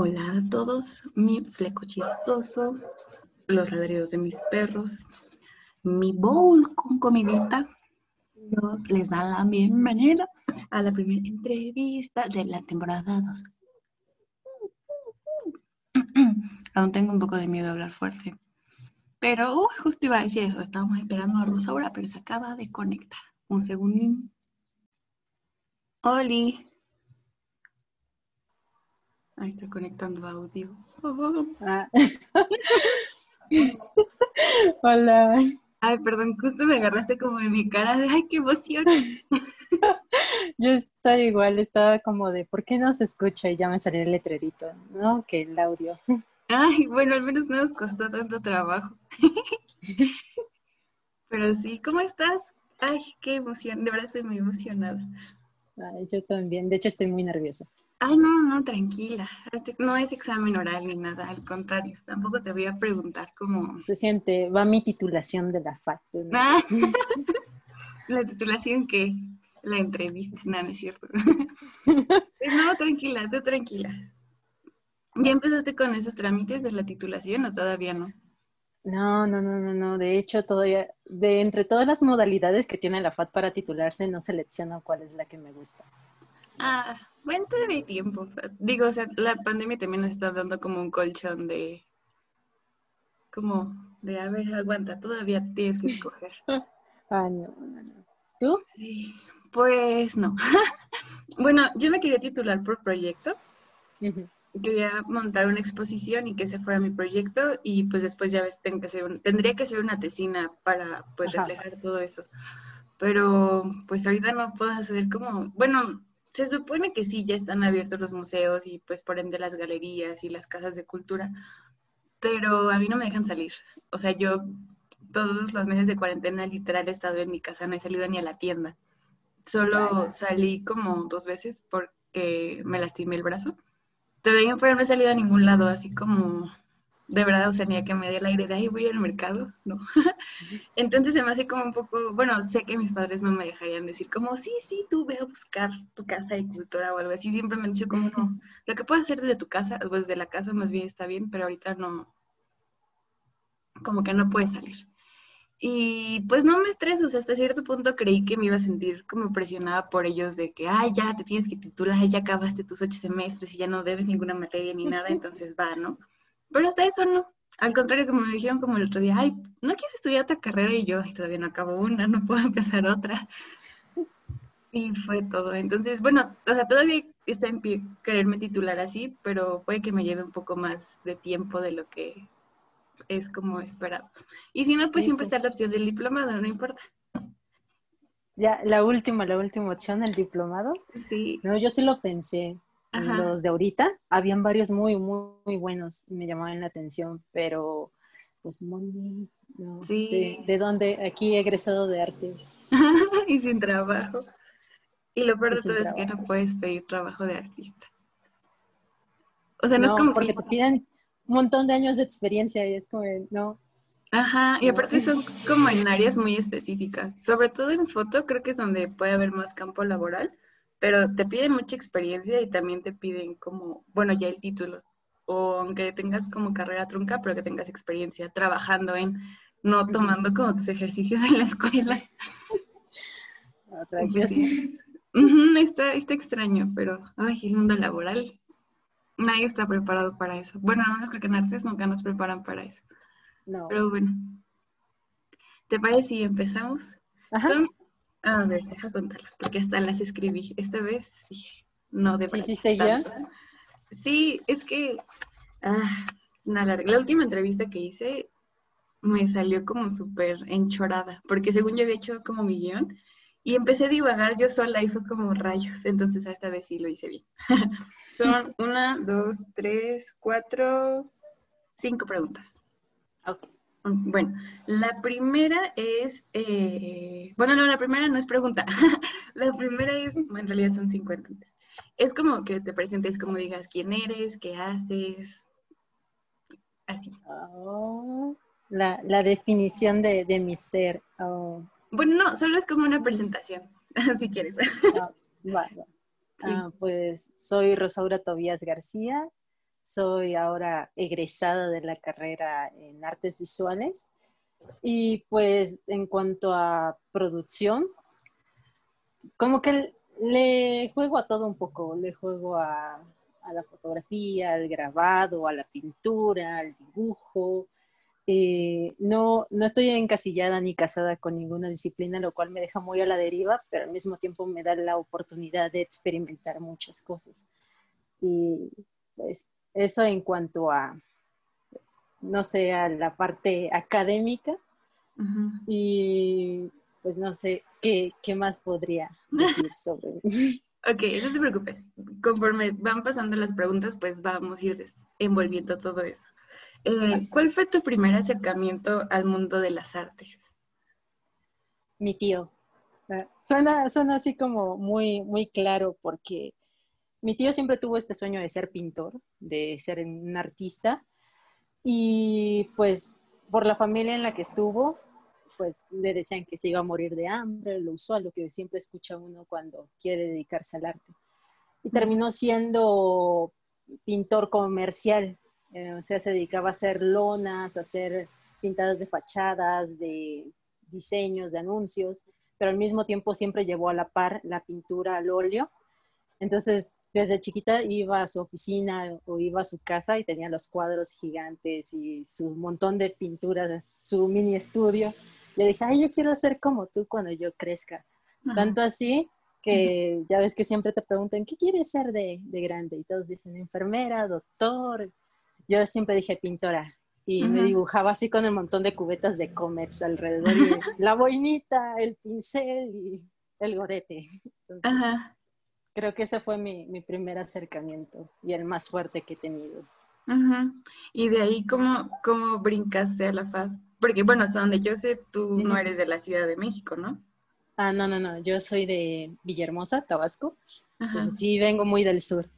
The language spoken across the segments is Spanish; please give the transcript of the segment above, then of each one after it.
Hola a todos, mi fleco chistoso, los ladridos de mis perros, mi bowl con comidita. Nos les da la bienvenida a la primera entrevista de la temporada 2. Aún tengo un poco de miedo a hablar fuerte. Pero uh, justo iba a decir eso, estábamos esperando a Rosaura, pero se acaba de conectar. Un segundín. Oli. Ahí está conectando audio. Ah. Hola. Ay, perdón, justo me agarraste como en mi cara de ay, qué emoción. Yo estoy igual, estaba como de ¿por qué no se escucha? Y ya me salió el letrerito, ¿no? Que el audio. Ay, bueno, al menos no nos costó tanto trabajo. Pero sí, ¿cómo estás? Ay, qué emoción, de verdad estoy muy emocionada. Ay, yo también, de hecho estoy muy nerviosa. Ay, no, no, tranquila. No es examen oral ni nada, al contrario. Tampoco te voy a preguntar cómo. Se siente, va mi titulación de la FAC. Ah, la titulación que la entrevista, no, no es cierto. Pues no, tranquila, tú tranquila. ¿Ya empezaste con esos trámites de la titulación o todavía no? No, no, no, no, no. De hecho, todavía, de entre todas las modalidades que tiene la FAT para titularse, no selecciono cuál es la que me gusta. Ah, bueno, todavía hay tiempo. Digo, o sea, la pandemia también nos está dando como un colchón de, como, de, a ver, aguanta, todavía tienes que escoger. Ah, no, no, no. ¿Tú? Sí, pues no. bueno, yo me quería titular por proyecto. Quería montar una exposición y que ese fuera mi proyecto y pues después ya ves, tengo que hacer un- tendría que hacer una tesina para pues Ajá. reflejar todo eso. Pero pues ahorita no puedo hacer como, bueno, se supone que sí, ya están abiertos los museos y pues por ende las galerías y las casas de cultura, pero a mí no me dejan salir. O sea, yo todos los meses de cuarentena literal he estado en mi casa, no he salido ni a la tienda. Solo salí como dos veces porque me lastimé el brazo. Pero ahí en fuera no he salido a ningún lado, así como de verdad, o sea, ni a que me dé el aire de ahí voy al mercado, no. Entonces se me hace como un poco, bueno, sé que mis padres no me dejarían decir como, sí, sí, tú ve a buscar tu casa de cultura o algo así. Siempre me han dicho como, no, lo que puedes hacer desde tu casa, pues desde la casa más bien está bien, pero ahorita no, como que no puedes salir. Y pues no me estreso, o sea, hasta cierto punto creí que me iba a sentir como presionada por ellos de que, ay, ya te tienes que titular, ya acabaste tus ocho semestres y ya no debes ninguna materia ni nada, entonces va, ¿no? Pero hasta eso no. Al contrario, como me dijeron como el otro día, ay, ¿no quieres estudiar otra carrera? Y yo, ay, todavía no acabo una, no puedo empezar otra. Y fue todo. Entonces, bueno, o sea, todavía está en pie quererme titular así, pero puede que me lleve un poco más de tiempo de lo que es como esperado. Y si no, pues Sí, siempre está la opción del diplomado, no importa. Ya, la última, la última opción, el diplomado. Sí, No, yo sí lo pensé. Ajá. Los de ahorita, habían varios muy, muy, muy buenos, me llamaban la atención, pero pues money, no. Sí. ¿De, de dónde? Aquí he egresado de artes. y sin trabajo. Y lo peor de todo es que no puedes pedir trabajo de artista. O sea, no, No, es como porque que... te piden un montón de años de experiencia y es como, no. Ajá, y aparte son como en áreas muy específicas. Sobre todo en foto, creo que es donde puede haber más campo laboral, pero te piden mucha experiencia y también te piden como, bueno, ya el título. O aunque tengas como carrera trunca, pero que tengas experiencia trabajando en, no tomando como tus ejercicios en la escuela. Sí. Ujú, está, está extraño, pero ay, el mundo laboral, nadie está preparado para eso. Bueno, al menos creo que en artes nunca nos preparan para eso. No. Pero bueno, ¿te parece si empezamos? Ajá. Son, a ver, deja contarlas, porque hasta las escribí. Esta vez dije, no de ¿Sí hiciste ya? Sí, es que ah, larga- la última entrevista que hice me salió como súper enchorada, porque según yo había hecho como mi guion y empecé a divagar yo sola y fue como rayos. Entonces esta vez sí lo hice bien. Son una, dos, tres, cuatro, cinco preguntas. Ok. Bueno, la primera es, eh, bueno, no, la primera no es pregunta. la primera es, bueno, en realidad son cinco entonces. Es como que te presentes, como digas quién eres, qué haces, así. Oh, la, la definición de, de mi ser. Oh, Bueno, no, solo es como una presentación, si quieres. Sí. Ah, pues soy Rosaura Tobías García, Soy ahora egresada de la carrera en artes visuales. Y pues en cuanto a producción, como que le juego a todo un poco, le juego a, a la fotografía, al grabado, a la pintura, al dibujo, eh, no, no estoy encasillada ni casada con ninguna disciplina, lo cual me deja muy a la deriva, pero al mismo tiempo me da la oportunidad de experimentar muchas cosas. Y pues eso en cuanto a, pues, no sé, a la parte académica. Y pues no sé, ¿qué, ¿qué, más podría decir sobre Ok, no te preocupes. Conforme van pasando las preguntas, pues vamos a ir envolviendo todo eso. Eh, ¿Cuál fue tu primer acercamiento al mundo de las artes? Mi tío. Ah, suena, suena así como muy, muy claro porque mi tío siempre tuvo este sueño de ser pintor, de ser un artista y pues por la familia en la que estuvo, pues le decían que se iba a morir de hambre, lo usual, lo que siempre escucha uno cuando quiere dedicarse al arte. Y terminó siendo pintor comercial, eh, o sea, se dedicaba a hacer lonas, a hacer pintadas de fachadas, de diseños, de anuncios, pero al mismo tiempo siempre llevó a la par la pintura al óleo. Entonces, desde chiquita iba a su oficina o iba a su casa y tenía los cuadros gigantes y su montón de pinturas, su mini estudio. Le dije, ay, yo quiero ser como tú cuando yo crezca. Tanto así que ya ves que siempre te preguntan, ¿qué quieres ser de, de grande? Y todos dicen enfermera, doctor, yo siempre dije pintora y me dibujaba así con un montón de cubetas de comets alrededor, la boinita, el pincel y el gorete. Creo que ese fue mi, mi, primer acercamiento y el más fuerte que he tenido. Y de ahí, ¿cómo, ¿cómo brincaste a la FAD? Porque, bueno, hasta donde yo sé, tú no eres de la Ciudad de México, ¿no? Ah, no, no, no. Yo soy de Villahermosa, Tabasco. sí, vengo muy del sur.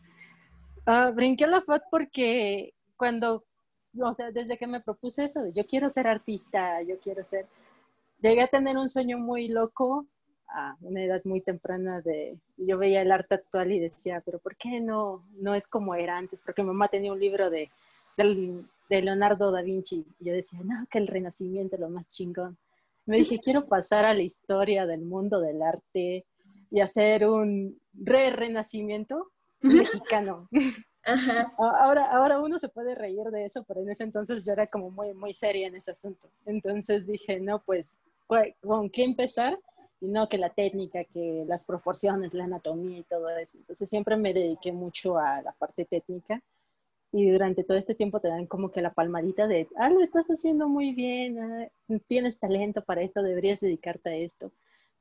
Ah, brinqué a la FAD porque cuando, o sea, desde que me propuse eso, yo quiero ser artista, yo quiero ser, llegué a tener un sueño muy loco a una edad muy temprana de, yo veía el arte actual y decía, pero ¿por qué no, no es como era antes? Porque mi mamá tenía un libro de, de, Leonardo da Vinci y yo decía, no, que el renacimiento es lo más chingón. Me dije, quiero pasar a la historia del mundo del arte y hacer un re-renacimiento mexicano. Ahora, ahora uno se puede reír de eso, pero en ese entonces yo era como muy, muy seria en ese asunto. Entonces dije, no, pues, ¿con qué empezar? Y no que la técnica, que las proporciones, la anatomía y todo eso. Entonces siempre me dediqué mucho a la parte técnica y durante todo este tiempo te dan como que la palmadita de, ah, lo estás haciendo muy bien, ah, tienes talento para esto, deberías dedicarte a esto.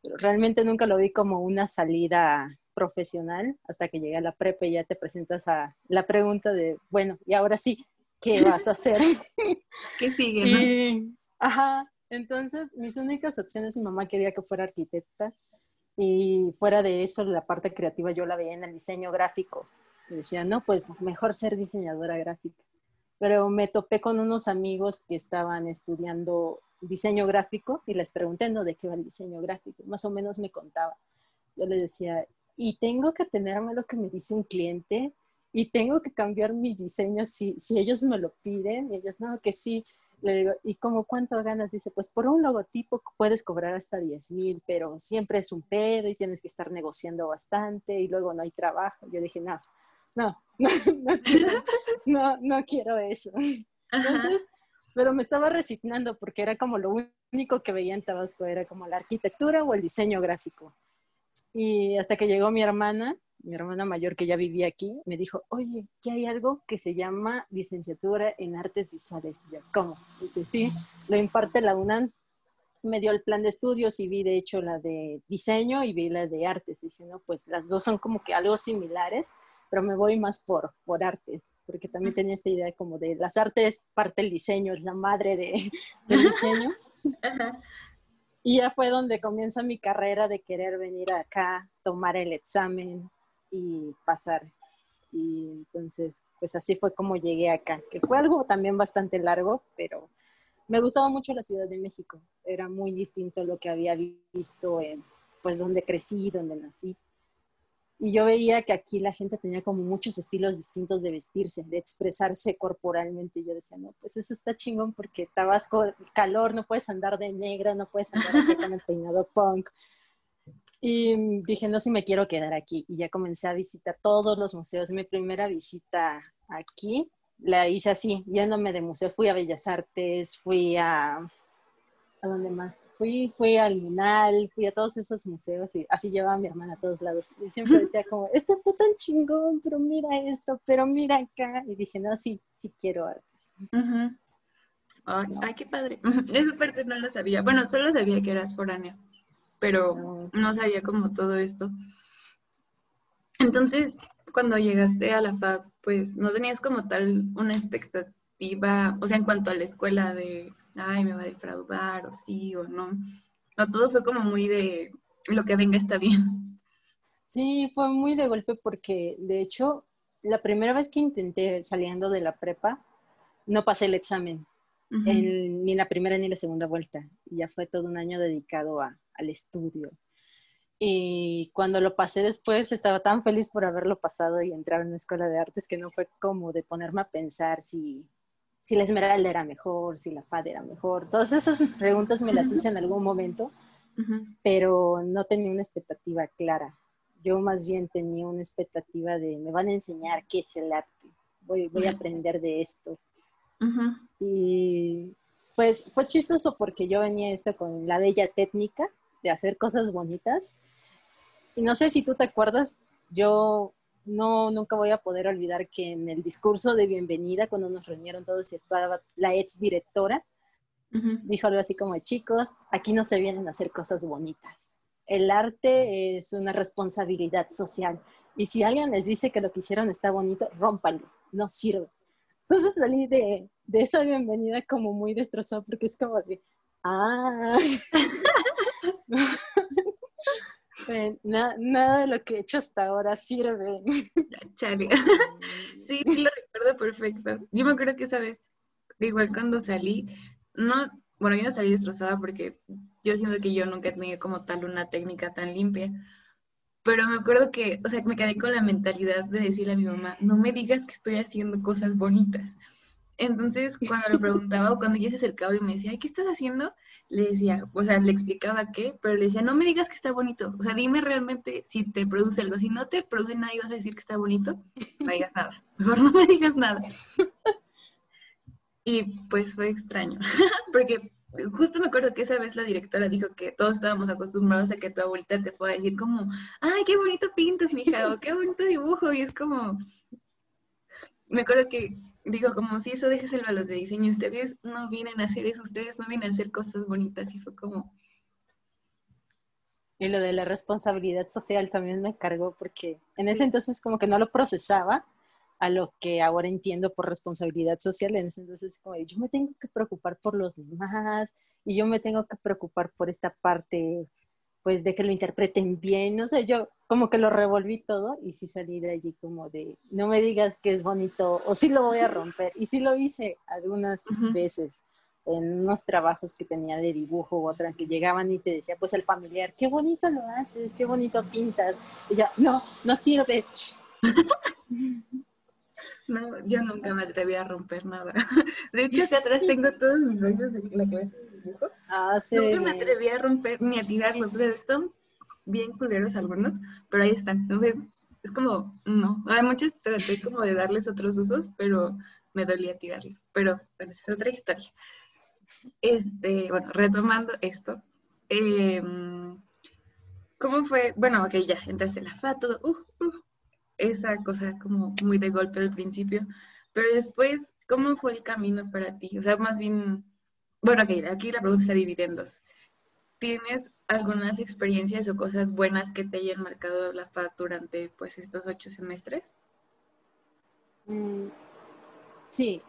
Pero realmente nunca lo vi como una salida profesional hasta que llegué a la prepa y ya te presentas a la pregunta de, bueno, y ahora sí, ¿qué vas a hacer? ¿Qué sigue? ajá, entonces mis únicas opciones, mi mamá quería que fuera arquitecta y fuera de eso, la parte creativa yo la veía en el diseño gráfico. Y decía, no, pues mejor ser diseñadora gráfica. Pero me topé con unos amigos que estaban estudiando diseño gráfico y les pregunté, ¿no? ¿De qué va el diseño gráfico? Más o menos me contaba. Yo les decía, y tengo que tenerme lo que me dice un cliente y tengo que cambiar mis diseños si, si ellos me lo piden. Y ellos, no, que sí. Le digo, ¿y cómo cuánto ganas? Dice, pues por un logotipo puedes cobrar hasta 10 mil, pero siempre es un pedo y tienes que estar negociando bastante y luego no hay trabajo. Yo dije, no, no, no, no, quiero, no, no quiero eso. Entonces, pero me estaba resignando porque era como lo único que veía en Tabasco, era como la arquitectura o el diseño gráfico. Y hasta que llegó mi hermana, mi hermana mayor que ya vivía aquí, me dijo, oye, que hay algo que se llama licenciatura en artes visuales. Y yo, ¿cómo? Dice, sí, lo imparte la UNAM. Me dio el plan de estudios y vi de hecho la de diseño y vi la de artes. dije, no, pues las dos son como que algo similares, pero me voy más por, por artes, porque también tenía esta idea como de las artes, parte del diseño, es la madre de, del diseño. Y ya fue donde comienza mi carrera de querer venir acá, tomar el examen y pasar. Y entonces, pues así fue como llegué acá, que fue algo también bastante largo, pero me gustaba mucho la Ciudad de México. Era muy distinto a lo que había visto en, pues, donde crecí, donde nací. Y yo veía que aquí la gente tenía como muchos estilos distintos de vestirse, de expresarse corporalmente. Y yo decía, no, pues eso está chingón porque Tabasco, calor, no puedes andar de negra, no puedes andar con el peinado punk. Y dije, no, si me quiero quedar aquí. Y ya comencé a visitar todos los museos. Mi primera visita aquí la hice así, yéndome de museo. Fui a Bellas Artes, fui a... ¿A dónde más? Fui, fui al Lunal, fui a todos esos museos y así llevaba a mi hermana a todos lados. Y siempre decía como, esto está tan chingón, pero mira esto, pero mira acá. Y dije, no, sí, sí quiero artes. ay, qué padre. Esa parte no lo sabía. Bueno, solo sabía que eras foránea pero no sabía como todo esto. Entonces, cuando llegaste a la FAD, pues no tenías como tal una expectativa, o sea, en cuanto a la escuela de, ay, me va a defraudar, o sí, o no. No, todo fue como muy de, lo que venga está bien. Sí, fue muy de golpe porque, de hecho, la primera vez que intenté saliendo de la prepa, no pasé el examen, ni la primera ni la segunda vuelta. Y ya fue todo un año dedicado a, al estudio. Y cuando lo pasé después, estaba tan feliz por haberlo pasado y entrar en una escuela de artes que no fue como de ponerme a pensar si, si la Esmeralda era mejor, si la FAD era mejor. Todas esas preguntas me las hice en algún momento, pero no tenía una expectativa clara. Yo más bien tenía una expectativa de me van a enseñar qué es el arte, voy, voy a aprender de esto. Y pues fue chistoso porque yo venía esto con la bella técnica de hacer cosas bonitas. Y no sé si tú te acuerdas, yo no nunca voy a poder olvidar que en el discurso de bienvenida, cuando nos reunieron todos y estaba la ex directora, dijo algo así como, chicos, aquí no se vienen a hacer cosas bonitas. El arte es una responsabilidad social. Y si alguien les dice que lo que hicieron está bonito, rómpanlo, no sirve. Entonces salí de, de esa bienvenida como muy destrozado porque es como de, ah, nada de lo que he hecho hasta ahora sirve. Chale. sí, lo recuerdo perfecto. Yo me acuerdo que esa vez, igual cuando salí, no, bueno, yo no salí destrozada porque yo siento que yo nunca he tenido como tal una técnica tan limpia. Pero me acuerdo que, o sea, me quedé con la mentalidad de decirle a mi mamá, no me digas que estoy haciendo cosas bonitas. Entonces, cuando le preguntaba o cuando ella se acercaba y me decía, ¿qué estás haciendo? Le decía, o sea, le explicaba qué, pero le decía, no me digas que está bonito. O sea, dime realmente si te produce algo. Si no te produce nada y vas a decir que está bonito, no digas nada. Mejor no me digas nada. Y pues fue extraño, porque justo me acuerdo que esa vez la directora dijo que todos estábamos acostumbrados a que tu abuelita te fuera a decir como, ay, qué bonito pintas, mija, o qué bonito dibujo. Y es como, me acuerdo que digo, como si eso déjeselo a los de diseño, ustedes no vienen a hacer eso, ustedes no vienen a hacer cosas bonitas y fue como... Y lo de la responsabilidad social también me cargó porque en ese entonces como que no lo procesaba a lo que ahora entiendo por responsabilidad social. En ese entonces como yo me tengo que preocupar por los demás y yo me tengo que preocupar por esta parte pues de que lo interpreten bien, no sé, yo como que lo revolví todo y sí salí de allí como de, no me digas que es bonito o sí lo voy a romper. Y sí lo hice algunas veces en unos trabajos que tenía de dibujo u otra que llegaban y te decía, pues el familiar, qué bonito lo haces, qué bonito pintas. Y ya, no, no sirve. No, yo nunca me atreví a romper nada. De hecho, acá atrás tengo todos mis rollos de la clase Nunca me atreví a romper ni a tirarlos. O están bien culeros algunos, pero ahí están. Entonces, es como, no. Hay muchos traté como de darles otros usos, pero me dolía tirarlos. Pero, bueno, es otra historia. Este, bueno, retomando esto. Em, ¿Cómo fue? Bueno, ok, ya, entraste en la FA, todo. Uh, uh, esa cosa como muy de golpe al principio, pero después, ¿cómo fue el camino para ti? O sea, más bien, bueno, aquí, la pregunta está dividendos. ¿Tienes algunas experiencias o cosas buenas que te hayan marcado la FAD durante pues estos ocho semestres? Mm, sí,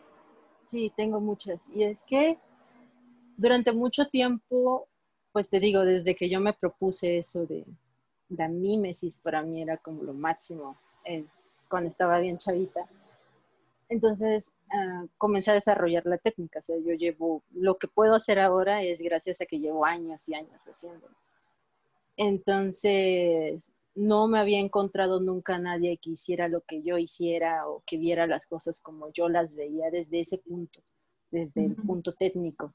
sí, tengo muchas. Y es que durante mucho tiempo, pues te digo, desde que yo me propuse eso de la mímesis, para mí era como lo máximo cuando estaba bien chavita. Entonces ah, comencé a desarrollar la técnica. O sea, yo llevo, lo que puedo hacer ahora es gracias a que llevo años y años haciéndolo. Entonces, no me había encontrado nunca nadie que hiciera lo que yo hiciera o que viera las cosas como yo las veía desde ese punto, desde el punto técnico.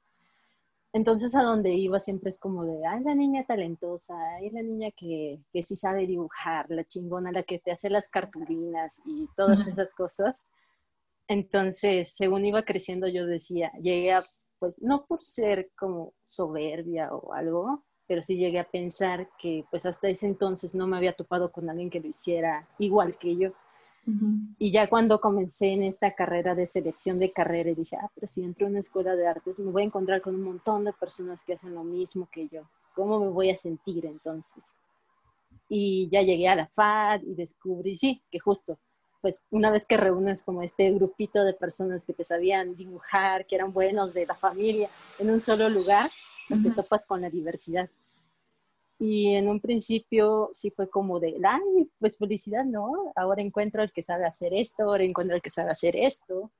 Entonces a donde iba siempre es como de, ay, la niña talentosa, ay, la niña que, que sí sabe dibujar, la chingona, la que te hace las cartulinas y todas esas cosas. Entonces, según iba creciendo, yo decía, llegué a, pues, no por ser como soberbia o algo, pero sí llegué a pensar que pues hasta ese entonces no me había topado con alguien que lo hiciera igual que yo. Y ya cuando comencé en esta carrera de selección de carrera, dije, ah, pero si entro a una escuela de artes, me voy a encontrar con un montón de personas que hacen lo mismo que yo. ¿Cómo me voy a sentir entonces? Y ya llegué a la FAD y descubrí, sí, que justo, pues una vez que reúnes como este grupito de personas que te sabían dibujar, que eran buenos de la familia, en un solo lugar, pues te topas con la diversidad. Y en un principio sí fue como de, ay, pues felicidad, ¿no? Ahora encuentro al que sabe hacer esto, ahora encuentro al que sabe hacer esto.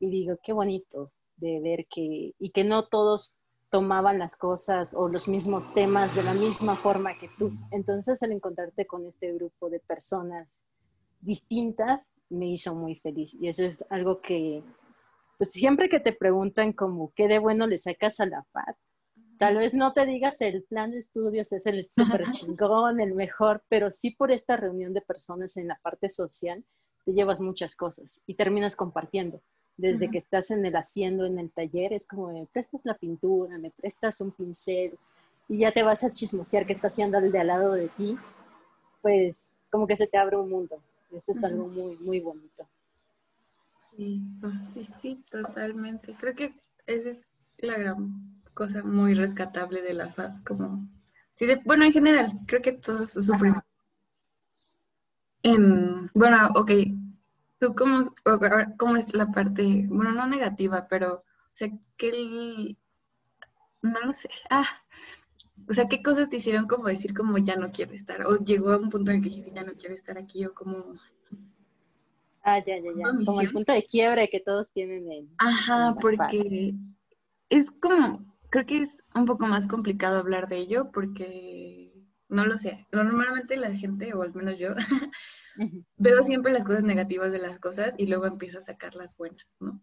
Y digo, qué bonito de ver que, y que no todos tomaban las cosas o los mismos temas de la misma forma que tú. Entonces, al encontrarte con este grupo de personas distintas, me hizo muy feliz. Y eso es algo que, pues siempre que te preguntan como, ¿qué de bueno le sacas a la FAT? Tal vez no te digas el plan de estudios es el súper chingón, el mejor, pero sí por esta reunión de personas en la parte social te llevas muchas cosas y terminas compartiendo. Desde que estás en el haciendo, en el taller, es como me prestas la pintura, me prestas un pincel y ya te vas a chismosear que está haciendo el de al lado de ti, pues como que se te abre un mundo. Eso es algo muy, muy bonito. Sí, pues sí, sí, totalmente. Creo que esa es la gran cosa muy rescatable de la FAD, como, sí, bueno, en general, creo que todos sufrimos. En, bueno, ok, ¿tú cómo, cómo es la parte, bueno, no negativa, pero, o sea, que el, no lo sé, ah, o sea, ¿qué cosas te hicieron como decir como ya no quiero estar? O llegó a un punto en el que dijiste ya no quiero estar aquí o como... Ah, ya, ya, ya. Como el punto de quiebre que todos tienen en... Ajá, porque es como, creo que es un poco más complicado hablar de ello porque, no lo sé, normalmente la gente, o al menos yo, veo siempre las cosas negativas de las cosas y luego empiezo a sacar las buenas, ¿no?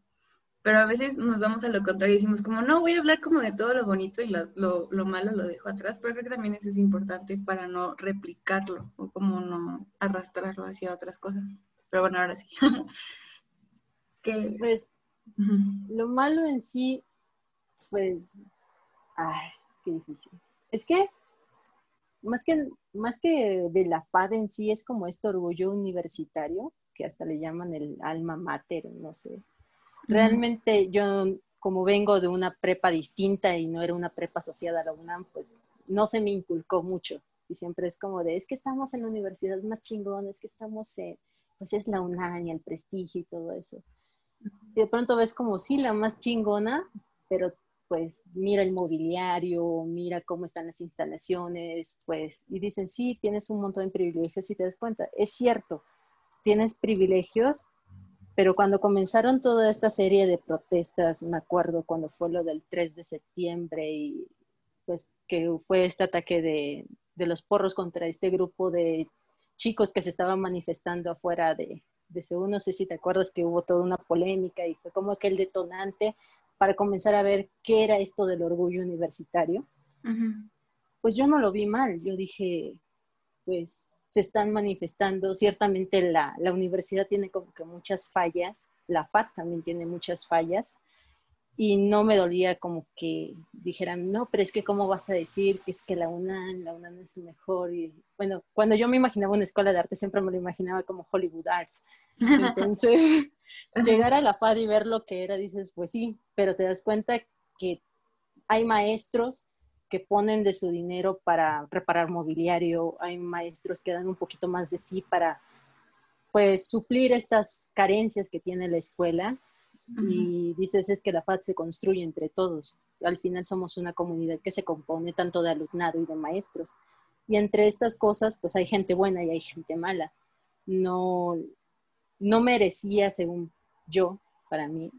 Pero a veces nos vamos a lo contrario y decimos como, no, voy a hablar como de todo lo bonito y lo, lo, malo lo dejo atrás, pero creo que también eso es importante para no replicarlo o como no arrastrarlo hacia otras cosas. Pero bueno, ahora sí. que, pues, lo malo en sí, pues, Ay, qué difícil. Es que más que, más que de la FAD en sí, es como este orgullo universitario, que hasta le llaman el alma mater, no sé. Realmente yo, como vengo de una prepa distinta y no era una prepa asociada a la UNAM, pues no se me inculcó mucho. Y siempre es como de, es que estamos en la universidad más chingón, es que estamos en, pues es la UNAM y el prestigio y todo eso. Y de pronto ves como, sí, la más chingona, pero pues mira el mobiliario, mira cómo están las instalaciones, pues, y dicen, sí, tienes un montón de privilegios y te das cuenta. Es cierto, tienes privilegios, pero cuando comenzaron toda esta serie de protestas, me acuerdo cuando fue lo del 3 de septiembre y pues que fue este ataque de, de los porros contra este grupo de chicos que se estaban manifestando afuera de, de Seúl, no sé si te acuerdas que hubo toda una polémica y fue como aquel detonante para comenzar a ver qué era esto del orgullo universitario, pues yo no lo vi mal. Yo dije, pues se están manifestando, ciertamente la, la universidad tiene como que muchas fallas, la FAT también tiene muchas fallas, y no me dolía como que dijeran, no, pero es que cómo vas a decir que es que la UNAM, la UNAM es mejor. Y bueno, cuando yo me imaginaba una escuela de arte, siempre me lo imaginaba como Hollywood Arts. Entonces, llegar a la FAD y ver lo que era, dices, pues sí, pero te das cuenta que hay maestros que ponen de su dinero para preparar mobiliario, hay maestros que dan un poquito más de sí para pues suplir estas carencias que tiene la escuela y dices es que la FAD se construye entre todos. Al final somos una comunidad que se compone tanto de alumnado y de maestros. Y entre estas cosas, pues hay gente buena y hay gente mala. No, no merecía, según yo, para mí,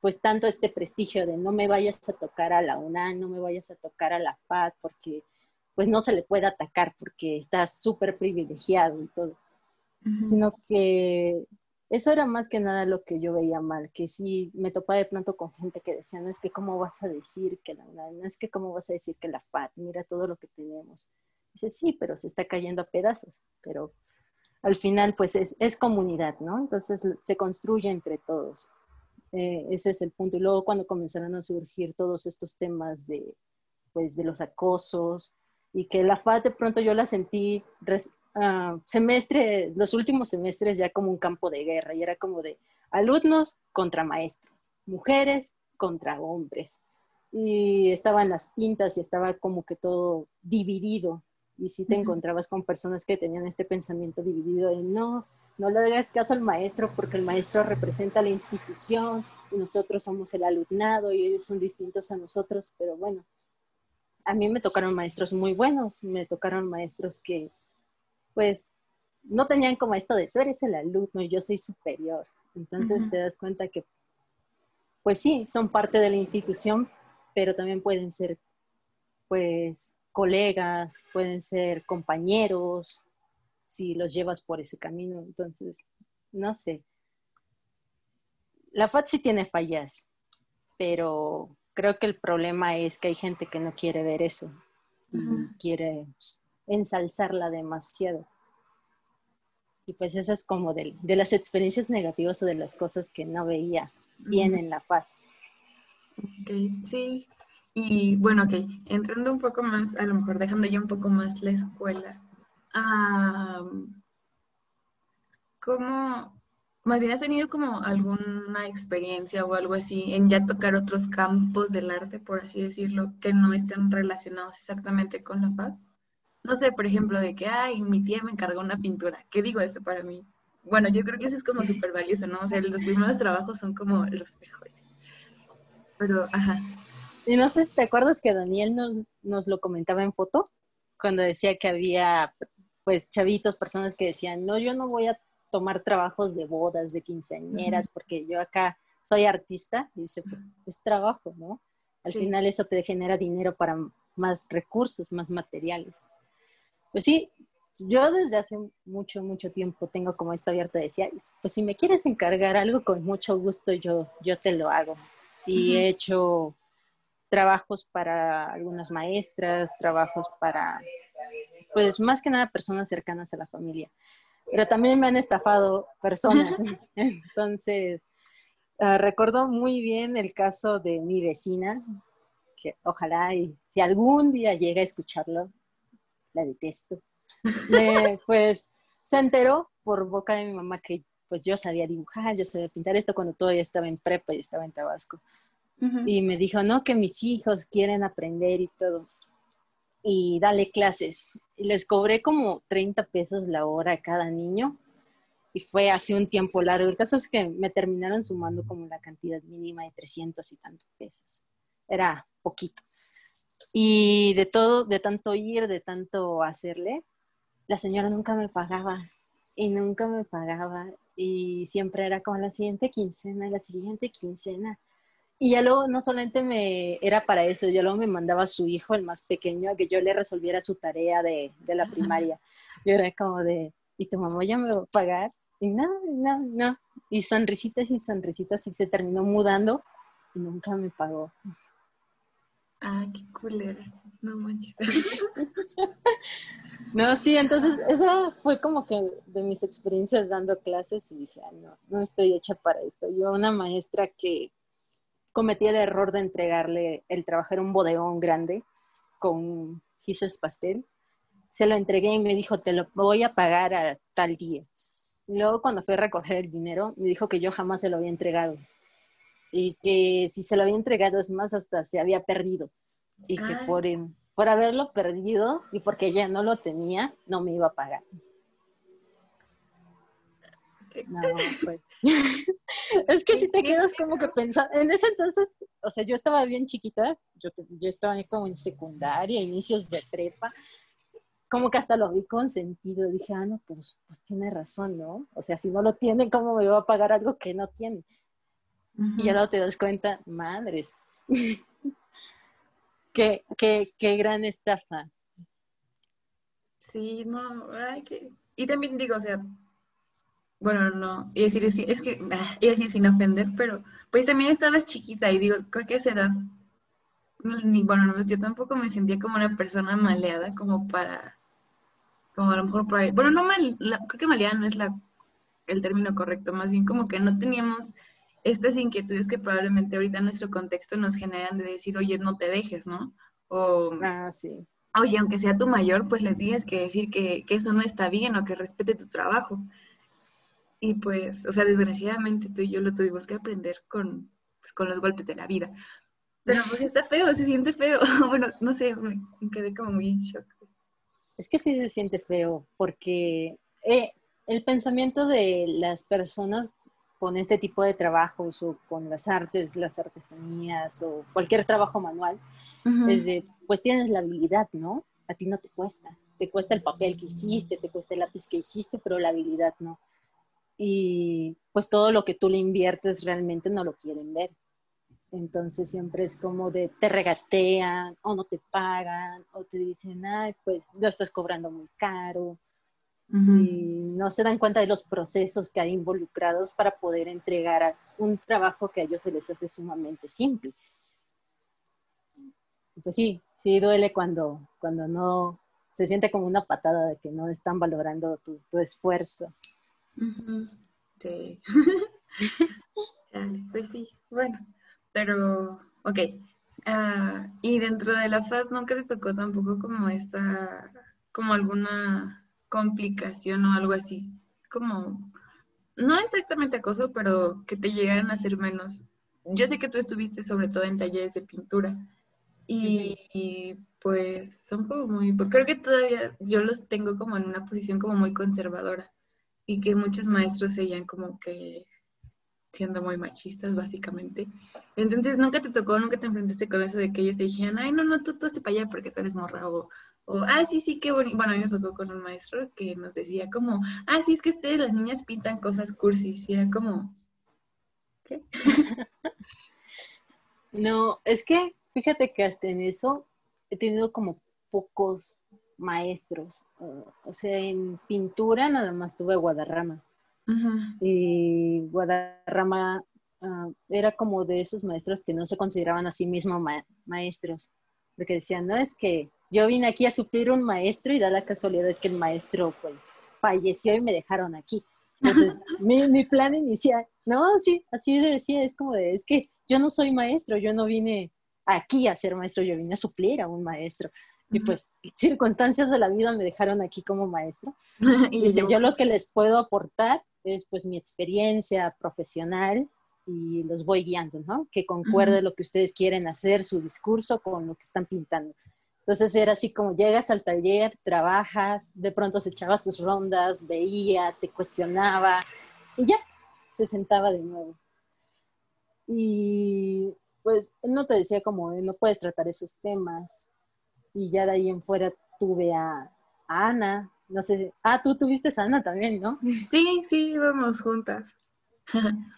pues tanto este prestigio de no me vayas a tocar a la UNAM, no me vayas a tocar a la FAD, porque pues no se le puede atacar porque está súper privilegiado y todo, sino que eso era más que nada lo que yo veía mal, que sí me topaba de pronto con gente que decía, no es que cómo vas a decir que la no es que cómo vas a decir que la FAT, mira todo lo que tenemos. Dice, sí, pero se está cayendo a pedazos, pero al final pues es, es comunidad, ¿no? Entonces se construye entre todos. Eh, ese es el punto. Y luego cuando comenzaron a surgir todos estos temas de, pues, de los acosos y que la FAT de pronto yo la sentí uh, semestres, los últimos semestres ya como un campo de guerra y era como de alumnos contra maestros, mujeres contra hombres. Y estaban las pintas y estaba como que todo dividido. Y si te encontrabas con personas que tenían este pensamiento dividido de no, no le hagas caso al maestro porque el maestro representa la institución y nosotros somos el alumnado y ellos son distintos a nosotros, pero bueno, a mí me tocaron maestros muy buenos, me tocaron maestros que pues no tenían como esto de tú eres el alumno y yo soy superior. Entonces te das cuenta que, pues sí, son parte de la institución, pero también pueden ser, pues, colegas, pueden ser compañeros, si los llevas por ese camino. Entonces, no sé. La FAT sí tiene fallas, pero creo que el problema es que hay gente que no quiere ver eso. Quiere ensalzarla demasiado. Y pues eso es como de, las experiencias negativas o de las cosas que no veía bien en la FAD. Ok, sí. Y bueno, ok, entrando un poco más, a lo mejor dejando ya un poco más la escuela, ¿cómo, más bien has tenido como alguna experiencia o algo así en ya tocar otros campos del arte, por así decirlo, que no estén relacionados exactamente con la FAD? no sé, por ejemplo, de que, ay, mi tía me encargó una pintura. ¿Qué digo eso para mí? Bueno, yo creo que eso es como súper valioso, ¿no? O sea, los primeros trabajos son como los mejores. Pero, ajá. Y no sé si te acuerdas que Daniel nos, nos lo comentaba en foto, cuando decía que había, pues, chavitos, personas que decían, no, yo no voy a tomar trabajos de bodas, de quinceañeras, porque yo acá soy artista. Y dice, pues, es trabajo, ¿no? Al final eso te genera dinero para más recursos, más materiales. Pues sí, yo desde hace mucho, mucho tiempo tengo como esto abierto de decir, pues si me quieres encargar algo, con mucho gusto yo, yo te lo hago. Y he hecho trabajos para algunas maestras, trabajos para, pues más que nada personas cercanas a la familia. Pero también me han estafado personas. Entonces, uh, recuerdo muy bien el caso de mi vecina, que ojalá y si algún día llega a escucharlo, la detesto. pues se enteró por boca de mi mamá que pues yo sabía dibujar, yo sabía pintar esto cuando todavía estaba en prepa y estaba en Tabasco. Y me dijo, no, que mis hijos quieren aprender y todo. Y dale clases. Y les cobré como 30 pesos la hora a cada niño. Y fue así un tiempo largo. El caso es que me terminaron sumando como la cantidad mínima de 300 y tantos pesos. Era poquito. Y de todo, de tanto ir, de tanto hacerle, la señora nunca me pagaba y nunca me pagaba y siempre era como la siguiente quincena, la siguiente quincena. Y ya luego no solamente me era para eso, ya luego me mandaba a su hijo, el más pequeño, a que yo le resolviera su tarea de, de la primaria. Yo era como de, ¿y tu mamá ya me va a pagar? Y no, no, no. Y sonrisitas y sonrisitas y se terminó mudando y nunca me pagó. Ah, qué culera. No manches. no, sí, entonces eso fue como que de mis experiencias dando clases y dije, no, no estoy hecha para esto. Yo, una maestra que cometí el error de entregarle el trabajo, era un bodegón grande con gises pastel. Se lo entregué y me dijo, te lo voy a pagar a tal día. Luego cuando fui a recoger el dinero, me dijo que yo jamás se lo había entregado y que si se lo había entregado es más hasta se había perdido y que por, por haberlo perdido y porque ya no lo tenía no me iba a pagar. No, pues. es que si te quedas como que pensando, en ese entonces, o sea, yo estaba bien chiquita, yo, yo estaba como en secundaria, inicios de prepa, como que hasta lo vi con sentido, dije, ah, no, pues, pues tiene razón, ¿no? O sea, si no lo tiene, ¿cómo me va a pagar algo que no tiene? Y ya no te das cuenta, madres. qué, qué, qué gran estafa. Sí, no, ay, que... Y también digo, o sea, bueno, no, y decir, es que, ah, y decir sin ofender, pero pues también estabas chiquita y digo, creo que a esa edad, ni, bueno, no, yo tampoco me sentía como una persona maleada como para, como a lo mejor para, bueno, no mal, creo que maleada no es la, el término correcto, más bien como que no teníamos estas inquietudes que probablemente ahorita en nuestro contexto nos generan de decir, oye, no te dejes, ¿no? O, ah, sí. Oye, aunque sea tu mayor, pues le tienes que decir que, que eso no está bien o que respete tu trabajo. Y pues, o sea, desgraciadamente tú y yo lo tuvimos que aprender con, pues, con los golpes de la vida. Pero pues está feo, se siente feo. bueno, no sé, me quedé como muy en shock. Es que sí se siente feo, porque eh, el pensamiento de las personas con este tipo de trabajos o con las artes, las artesanías o cualquier trabajo manual, es de, pues tienes la habilidad, ¿no? A ti no te cuesta. Te cuesta el papel que hiciste, te cuesta el lápiz que hiciste, pero la habilidad no y pues todo lo que tú le inviertes realmente no lo quieren ver. Entonces siempre es como de te regatean o no te pagan o te dicen, ay, pues lo estás cobrando muy caro. Y no se dan cuenta de los procesos que hay involucrados para poder entregar un trabajo que a ellos se les hace sumamente simple. Pues sí, sí duele cuando, cuando no se siente como una patada de que no están valorando tu, tu esfuerzo. Sí. pues sí, bueno, pero, ok. Ah, y dentro de la FAD nunca te tocó tampoco como esta, como alguna complicación o algo así, como, no exactamente acoso, pero que te llegaran a hacer menos. Yo sé que tú estuviste sobre todo en talleres de pintura y, pues son como muy, creo que todavía yo los tengo como en una posición como muy conservadora y que muchos maestros seguían como que siendo muy machistas, básicamente. Entonces, nunca te tocó, nunca te enfrentaste con eso de que ellos te dijeran, ay, no, no, tú, tú esté para allá porque tú eres morra, o, o, ah, sí, sí, qué bonito. Bueno, a mí me tocó con un maestro que nos decía como, ah, sí, es que ustedes las niñas pintan cosas cursis, y era como, ¿qué? no, es que, fíjate que hasta en eso he tenido como pocos maestros. o sea, en pintura nada más tuve Guadarrama. Y Guadarrama ah, era como de esos maestros que no se consideraban a sí mismos maestros. Porque decían, no, es que yo vine aquí a suplir un maestro y da la casualidad que el maestro pues falleció y me dejaron aquí. Entonces, mi, mi, plan inicial, no, sí, así decía, es como de, es que yo no soy maestro, yo no vine aquí a ser maestro, yo vine a suplir a un maestro. Y pues circunstancias de la vida me dejaron aquí como maestro. y dice, yo lo que les puedo aportar es pues mi experiencia profesional y los voy guiando, ¿no? Que concuerde lo que ustedes quieren hacer, su discurso con lo que están pintando. Entonces era así como llegas al taller, trabajas, de pronto se echaba sus rondas, veía, te cuestionaba y ya, se sentaba de nuevo. Y pues él no te decía como, no puedes tratar esos temas, y ya de ahí en fuera tuve a, Ana, no sé, ah, tú tuviste a Ana también, ¿no? Sí, sí, íbamos juntas.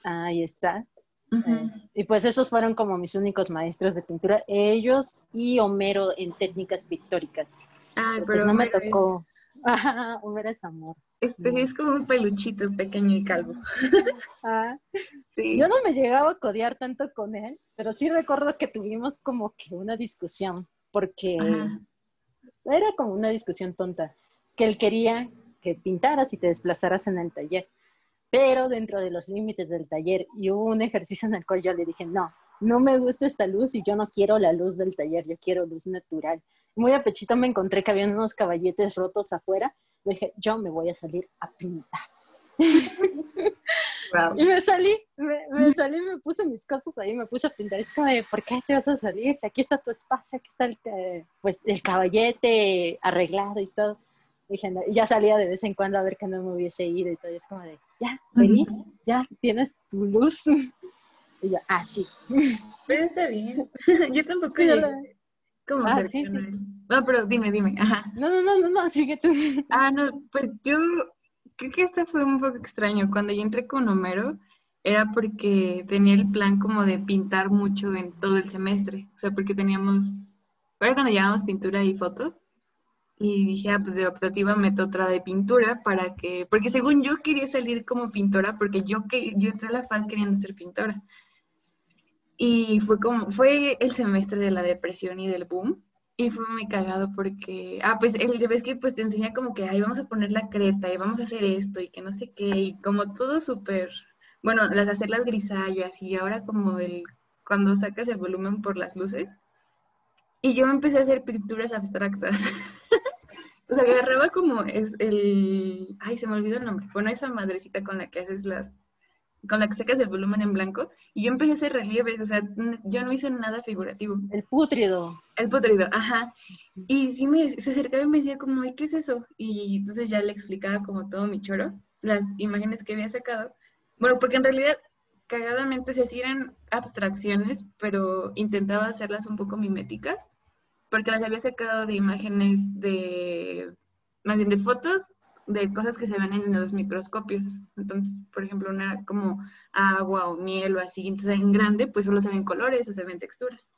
Ahí está. Eh, y pues esos fueron como mis únicos maestros de pintura, ellos y Homero en técnicas pictóricas. Ay, pues pero no me tocó. Homero es amor. Este es como un peluchito pequeño y calvo. Ah, sí. Yo no me llegaba a codear tanto con él, pero sí recuerdo que tuvimos como que una discusión porque era como una discusión tonta. Es que él quería que pintaras y te desplazaras en el taller, pero dentro de los límites del taller. Y hubo un ejercicio en el cual yo le dije, no, no me gusta esta luz y yo no quiero la luz del taller, yo quiero luz natural. Muy a pechito me encontré que había unos caballetes rotos afuera. Le dije, yo me voy a salir a pintar. Y me salí, me, salí, me puse mis cosas ahí, me puse a pintar. Es como, ¿por qué te vas a salir? Si aquí está tu espacio, aquí está el, pues, el caballete arreglado y todo. Y ya salía de vez en cuando a ver que no me hubiese ido y todo. Y es como de, ya, feliz, ya, tienes tu luz. Y yo, ah, sí. Pero está bien. Yo tampoco. Sí, ¿Cómo ah, sí, sí. No, pero dime, dime. Ajá. No, no, no, no, no, sigue tú. Ah, no, pues yo creo que este fue un poco extraño. Cuando yo entré con Homero, era porque tenía el plan como de pintar mucho en todo el semestre. O sea, porque teníamos, era cuando llevábamos pintura y foto. Y dije, ah, pues de optativa meto otra de pintura para que, porque según yo quería salir como pintora, porque yo, que, yo entré a la FAD queriendo ser pintora. Y fue como, fue el semestre de la depresión y del boom. Y fue muy cagado porque, ah, pues el ves que pues te enseña como que, ay, vamos a poner la creta y vamos a hacer esto y que no sé qué, y como todo súper, bueno, las hacer las grisallas y ahora como el, cuando sacas el volumen por las luces. Y yo empecé a hacer pinturas abstractas. o sea, agarraba como es el, ay, se me olvidó el nombre, bueno, esa madrecita con la que haces las, con la que sacas el volumen en blanco, y yo empecé a hacer relieves, o sea, yo no hice nada figurativo. El pútrido. El pútrido, ajá. Y sí me, se acercaba y me decía como, ¿qué es eso? Y entonces ya le explicaba como todo mi choro, las imágenes que había sacado. Bueno, porque en realidad, cagadamente, se hacían abstracciones, pero intentaba hacerlas un poco miméticas, porque las había sacado de imágenes de, más bien de fotos de cosas que se ven en los microscopios. Entonces, por ejemplo, una como agua o miel o así, entonces en grande, pues solo se ven colores o se ven texturas.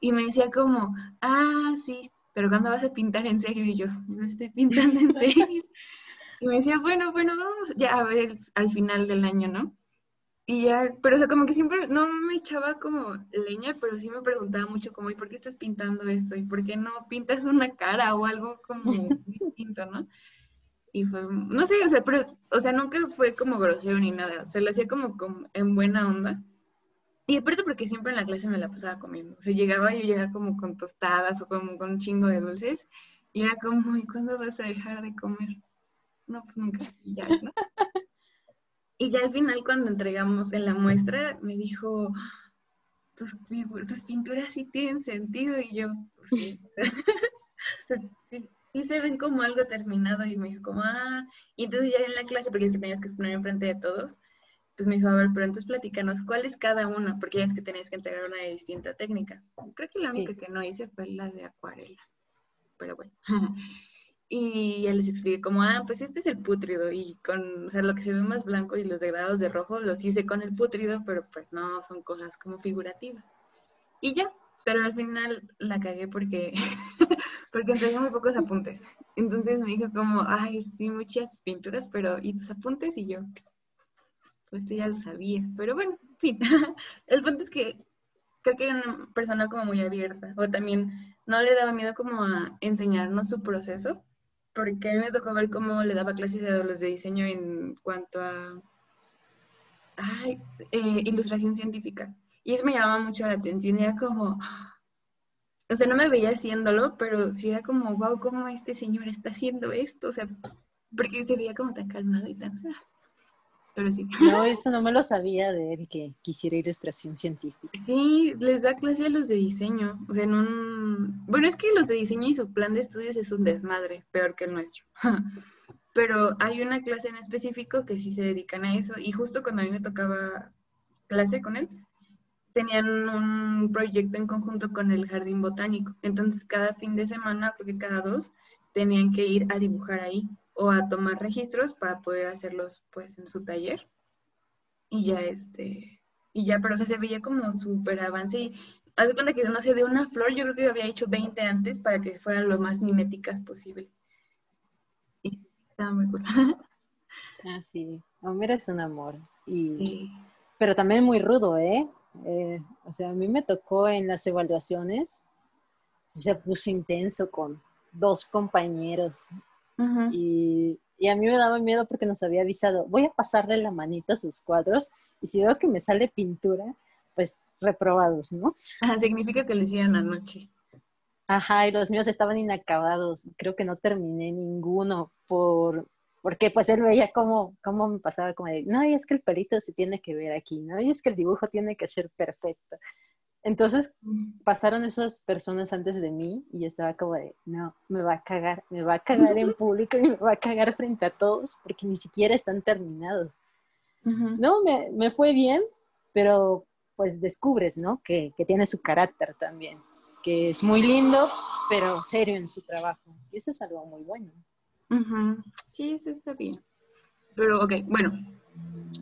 Y me decía como, ah, sí, pero cuando vas a pintar en serio? Y yo, no estoy pintando en serio. y me decía, bueno, bueno, vamos ya a ver al final del año, ¿no? Y ya, pero o sea, como que siempre no me echaba como leña, pero sí me preguntaba mucho como, ¿y por qué estás pintando esto? ¿Y por qué no pintas una cara o algo como distinto, no? Y fue, no sé, o sea, pero, o sea, nunca fue como grosero ni nada, se lo hacía como, como en buena onda. Y aparte porque siempre en la clase me la pasaba comiendo. O sea, llegaba yo llegaba como con tostadas o como con un chingo de dulces. Y era como, ¿y cuándo vas a dejar de comer? No, pues nunca. Y ya, ¿no? y ya al final cuando entregamos en la muestra, me dijo, tus, tus pinturas sí tienen sentido. Y yo, pues sí. sí sí se ven como algo terminado y me dijo como, ah, y entonces ya en la clase, porque es que tenías que exponer enfrente de todos, pues me dijo, a ver, pero entonces platícanos, ¿cuál es cada una? Porque ya es que tenías que entregar una de distinta técnica. Creo que la única que no hice fue la de acuarelas, pero bueno. y ya les expliqué como, ah, pues este es el pútrido y con, o sea, lo que se ve más blanco y los degradados de rojo los hice con el pútrido, pero pues no, son cosas como figurativas. Y ya, pero al final la cagué porque, porque entregué muy pocos apuntes. Entonces me dijo como, ay, sí, muchas pinturas, pero ¿y tus apuntes? Y yo, pues esto ya lo sabía. Pero bueno, en fin. El punto es que creo que era una persona como muy abierta. O también no le daba miedo como a enseñarnos su proceso, porque a mí me tocó ver cómo le daba clases a los de diseño en cuanto a ay, eh, ilustración científica. Y eso me llamaba mucho la atención, era como, o sea, no me veía haciéndolo, pero sí era como, wow, ¿cómo este señor está haciendo esto? O sea, porque se veía como tan calmado y tan... Pero sí. No, eso no me lo sabía de él, que quisiera ilustración científica. Sí, les da clase a los de diseño. O sea, en un... Bueno, es que los de diseño y su plan de estudios es un desmadre, peor que el nuestro. Pero hay una clase en específico que sí se dedican a eso. Y justo cuando a mí me tocaba clase con él, tenían un proyecto en conjunto con el jardín botánico. Entonces, cada fin de semana, creo que cada dos, tenían que ir a dibujar ahí o a tomar registros para poder hacerlos pues en su taller. Y ya este, y ya, pero se veía como súper avance y haz de cuenta que no sé, de una flor yo creo que había hecho 20 antes para que fueran lo más miméticas posible. Y estaba muy cool. Ah, sí. Homero es un amor. Y... Pero también muy rudo, ¿eh? Eh, o sea, a mí me tocó en las evaluaciones, se puso intenso con dos compañeros y, y, a mí me daba miedo porque nos había avisado, voy a pasarle la manita a sus cuadros y si veo que me sale pintura, pues reprobados, ¿no? significa que lo hicieron anoche. Ajá, y los míos estaban inacabados. Creo que no terminé ninguno por, porque pues él veía cómo, cómo me pasaba como de, no, y es que el pelito se tiene que ver aquí, ¿no? Y es que el dibujo tiene que ser perfecto. Entonces pasaron esas personas antes de mí y yo estaba como de, no, me va a cagar, me va a cagar en público y me va a cagar frente a todos porque ni siquiera están terminados. No, me, me, fue bien, pero pues descubres, ¿no? Que, que tiene su carácter también, que es muy lindo, pero serio en su trabajo. Y eso es algo muy bueno. Sí, eso está bien. Pero, ok, bueno.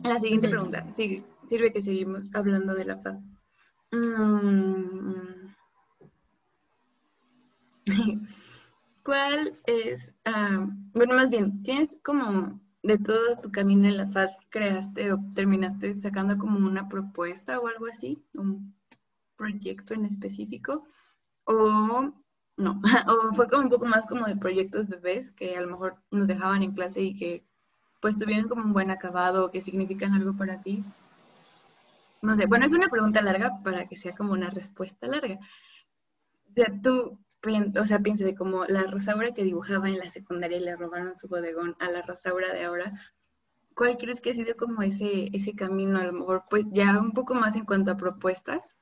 La siguiente pregunta. sirve que seguimos hablando de la paz. Mm. ¿cuál es, ah, bueno, más bien, tienes como de todo tu camino en la FAD, creaste o terminaste sacando como una propuesta o algo así, un proyecto en específico? ¿O no? ¿O fue como un poco más como de proyectos bebés que a lo mejor nos dejaban en clase y que pues tuvieron como un buen acabado o que significan algo para ti? No sé, bueno, es una pregunta larga para que sea como una respuesta larga. O sea, tú, o sea, piensa de como la Rosaura que dibujaba en la secundaria y le robaron su bodegón a la Rosaura de ahora. ¿Cuál crees que ha sido como ese, ese camino? A lo mejor, pues ya un poco más en cuanto a propuestas,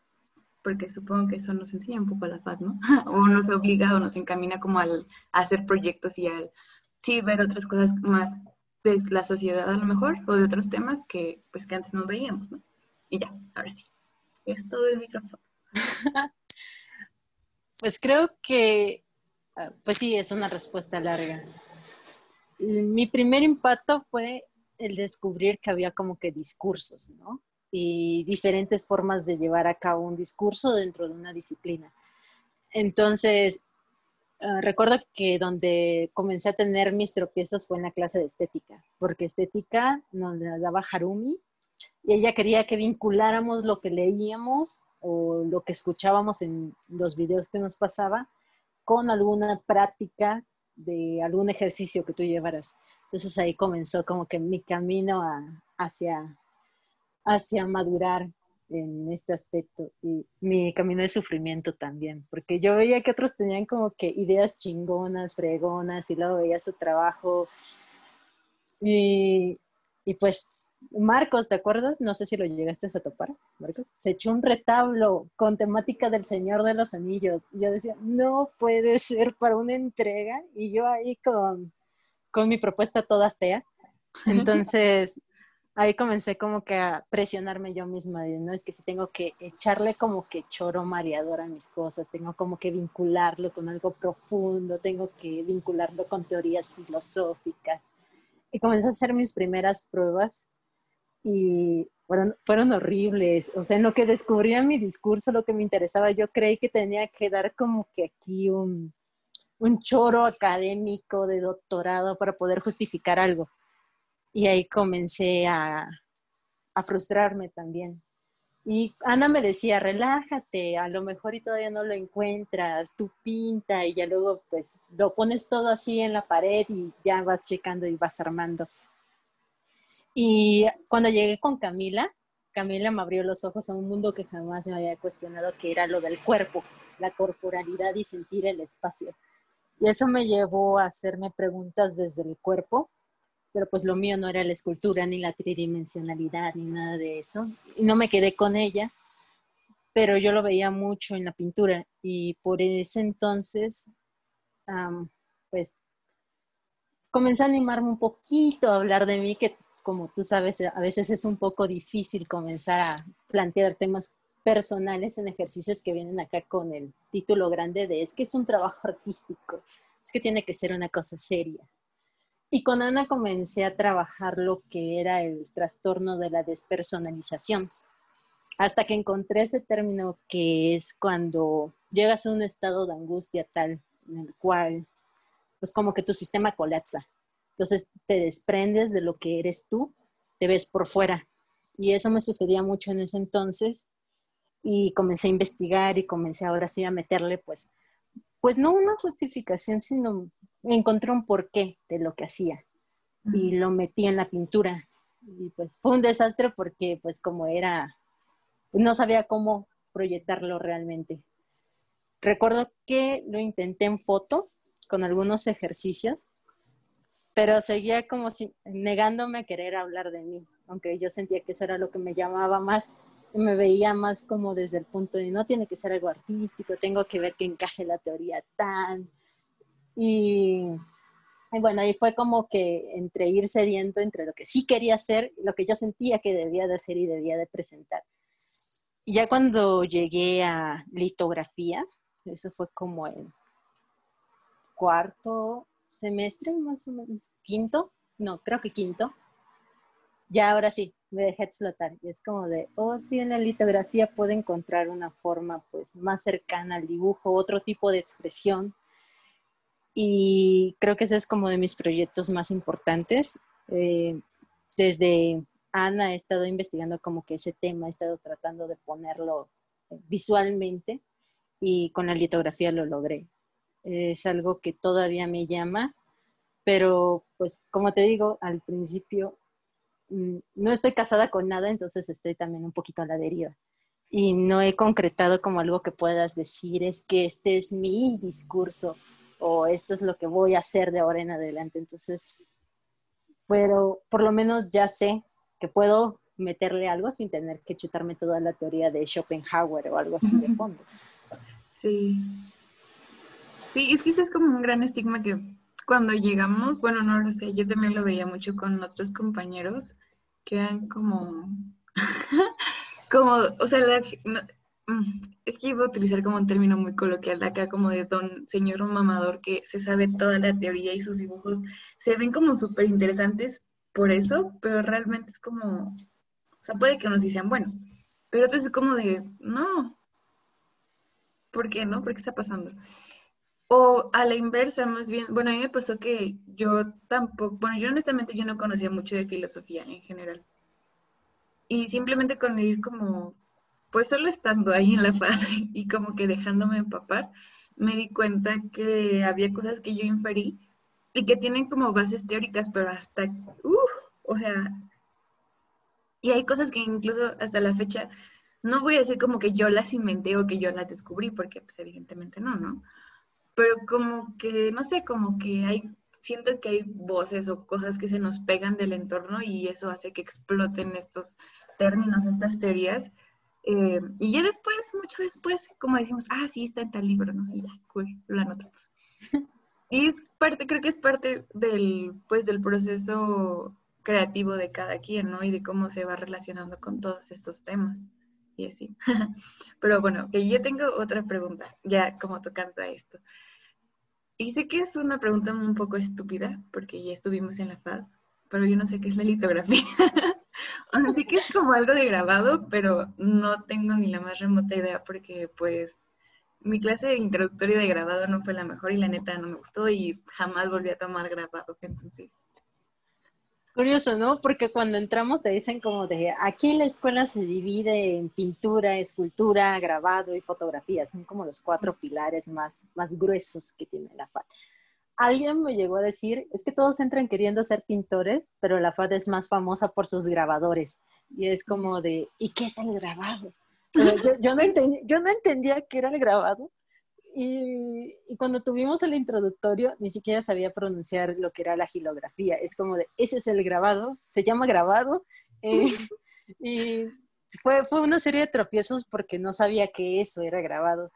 porque supongo que eso nos enseña un poco a la FAD, ¿no? o nos obliga o nos encamina como al, hacer proyectos y al, sí, ver otras cosas más de la sociedad a lo mejor, o de otros temas que, pues, que antes no veíamos, ¿no? Y ya, ahora sí. Es todo el micrófono. pues creo que, ah, pues sí, es una respuesta larga. Mi primer impacto fue el descubrir que había como que discursos, ¿no? Y diferentes formas de llevar a cabo un discurso dentro de una disciplina. Entonces, ah, recuerdo que donde comencé a tener mis tropiezos fue en la clase de estética, porque estética nos la daba Harumi y ella quería que vinculáramos lo que leíamos o lo que escuchábamos en los videos que nos pasaba con alguna práctica de algún ejercicio que tú llevaras. Entonces ahí comenzó como que mi camino hacia, hacia madurar en este aspecto y mi camino de sufrimiento también, porque yo veía que otros tenían como que ideas chingonas, fregonas y luego veía su trabajo y, y pues Marcos, ¿te acuerdas? No sé si lo llegaste a topar, Marcos. Se echó un retablo con temática del Señor de los Anillos. Y yo decía, no puede ser para una entrega. Y yo ahí con, con mi propuesta toda fea. Entonces, ahí comencé como que a presionarme yo misma. No es que si tengo que echarle como que choro mareador a mis cosas, tengo como que vincularlo con algo profundo, tengo que vincularlo con teorías filosóficas. Y comencé a hacer mis primeras pruebas y fueron, fueron horribles. O sea, en lo que descubría mi discurso, lo que me interesaba, yo creí que tenía que dar como que aquí un, un choro académico de doctorado para poder justificar algo. Y ahí comencé a, frustrarme también. Y Ana me decía, relájate, a lo mejor y todavía no lo encuentras, tú pinta y ya luego pues lo pones todo así en la pared y ya vas checando y vas armando. Y cuando llegué con Camila, Camila me abrió los ojos a un mundo que jamás me había cuestionado, que era lo del cuerpo, la corporalidad y sentir el espacio. Y eso me llevó a hacerme preguntas desde el cuerpo, pero pues lo mío no era la escultura, ni la tridimensionalidad, ni nada de eso. Y no me quedé con ella, pero yo lo veía mucho en la pintura y por ese entonces, pues comencé a animarme un poquito a hablar de mí, que como tú sabes, a veces es un poco difícil comenzar a plantear temas personales en ejercicios que vienen acá con el título grande de es que es un trabajo artístico, es que tiene que ser una cosa seria. Y con Ana comencé a trabajar lo que era el trastorno de la despersonalización, hasta que encontré ese término que es cuando llegas a un estado de angustia tal en el cual, pues como que tu sistema colapsa entonces te desprendes de lo que eres tú, te ves por fuera. Y eso me sucedía mucho en ese entonces y comencé a investigar y comencé ahora sí a meterle pues, pues no una justificación, sino encontré un porqué de lo que hacía y lo metí en la pintura. Y pues fue un desastre porque pues como era, no sabía cómo proyectarlo realmente. Recuerdo que lo intenté en foto con algunos ejercicios pero seguía como si, negándome a querer hablar de mí, aunque yo sentía que eso era lo que me llamaba más, me veía más como desde el punto de no tiene que ser algo artístico, tengo que ver que encaje la teoría tan. Y, bueno, ahí fue como que entre ir cediendo entre lo que sí quería hacer y lo que yo sentía que debía de hacer y debía de presentar. Y ya cuando llegué a litografía, eso fue como el cuarto semestre, más o menos, quinto, no, creo que quinto, ya ahora sí, me dejé explotar. Y es como de, oh, sí, en la litografía puedo encontrar una forma pues más cercana al dibujo, otro tipo de expresión. Y creo que ese es como de mis proyectos más importantes. Eh, desde Ana he estado investigando como que ese tema, he estado tratando de ponerlo visualmente y con la litografía lo logré. Es algo que todavía me llama, pero pues como te digo al principio, mm, no estoy casada con nada, entonces estoy también un poquito a la deriva. Y no he concretado como algo que puedas decir, es que este es mi discurso o esto es lo que voy a hacer de ahora en adelante. Entonces, pero por lo menos ya sé que puedo meterle algo sin tener que chutarme toda la teoría de Schopenhauer o algo así de fondo. Sí. Sí, es que ese es como un gran estigma que cuando llegamos, bueno, no lo sé, yo también lo veía mucho con otros compañeros que eran como, como, o sea, mm, es que iba a utilizar como un término muy coloquial acá, como de don señor mamador que se sabe toda la teoría y sus dibujos se ven como súper interesantes por eso, pero realmente es como, o sea, puede que unos sean buenos, pero otros es como de, no, ¿Por qué no? ¿Por qué está pasando? O a la inversa, más bien, bueno, a mí me pasó que yo tampoco, bueno, yo honestamente yo no conocía mucho de filosofía en general. Y simplemente con ir como, pues solo estando ahí en la FAD y como que dejándome empapar, me di cuenta que había cosas que yo inferí y que tienen como bases teóricas, pero hasta, uff, o sea, y hay cosas que incluso hasta la fecha no voy a decir como que yo las inventé o que yo las descubrí, porque pues evidentemente no, ¿no? Pero como que, no sé, como que hay, siento que hay voces o cosas que se nos pegan del entorno y eso hace que exploten estos términos, estas teorías. Eh, y ya después, mucho después, como decimos, ah, sí, está en tal libro, ¿no? Y ya, cool, lo anotamos. Y es parte, creo que es parte del, pues, del proceso creativo de cada quien, ¿no? Y de cómo se va relacionando con todos estos temas y así. Pero bueno, que yo tengo otra pregunta, ya como tocando a esto. Y sé que es una pregunta un poco estúpida, porque ya estuvimos en la FAD, pero yo no sé qué es la litografía. sé que es como algo de grabado, pero no tengo ni la más remota idea porque pues mi clase de introductorio de grabado no fue la mejor y la neta no me gustó y jamás volví a tomar grabado. Entonces, Curioso, ¿no? Porque cuando entramos te dicen como de, aquí la escuela se divide en pintura, escultura, grabado y fotografía. Son como los cuatro pilares más, más gruesos que tiene la FAD. Alguien me llegó a decir, es que todos entran queriendo ser pintores, pero la FAD es más famosa por sus grabadores. Y es como de, ¿y qué es el grabado? Yo, no entendía, yo no entendía qué era el grabado y, cuando tuvimos el introductorio, ni siquiera sabía pronunciar lo que era la gilografía. Es como de, ese es el grabado, se llama grabado. Eh, y fue, fue una serie de tropiezos porque no sabía que eso era grabado.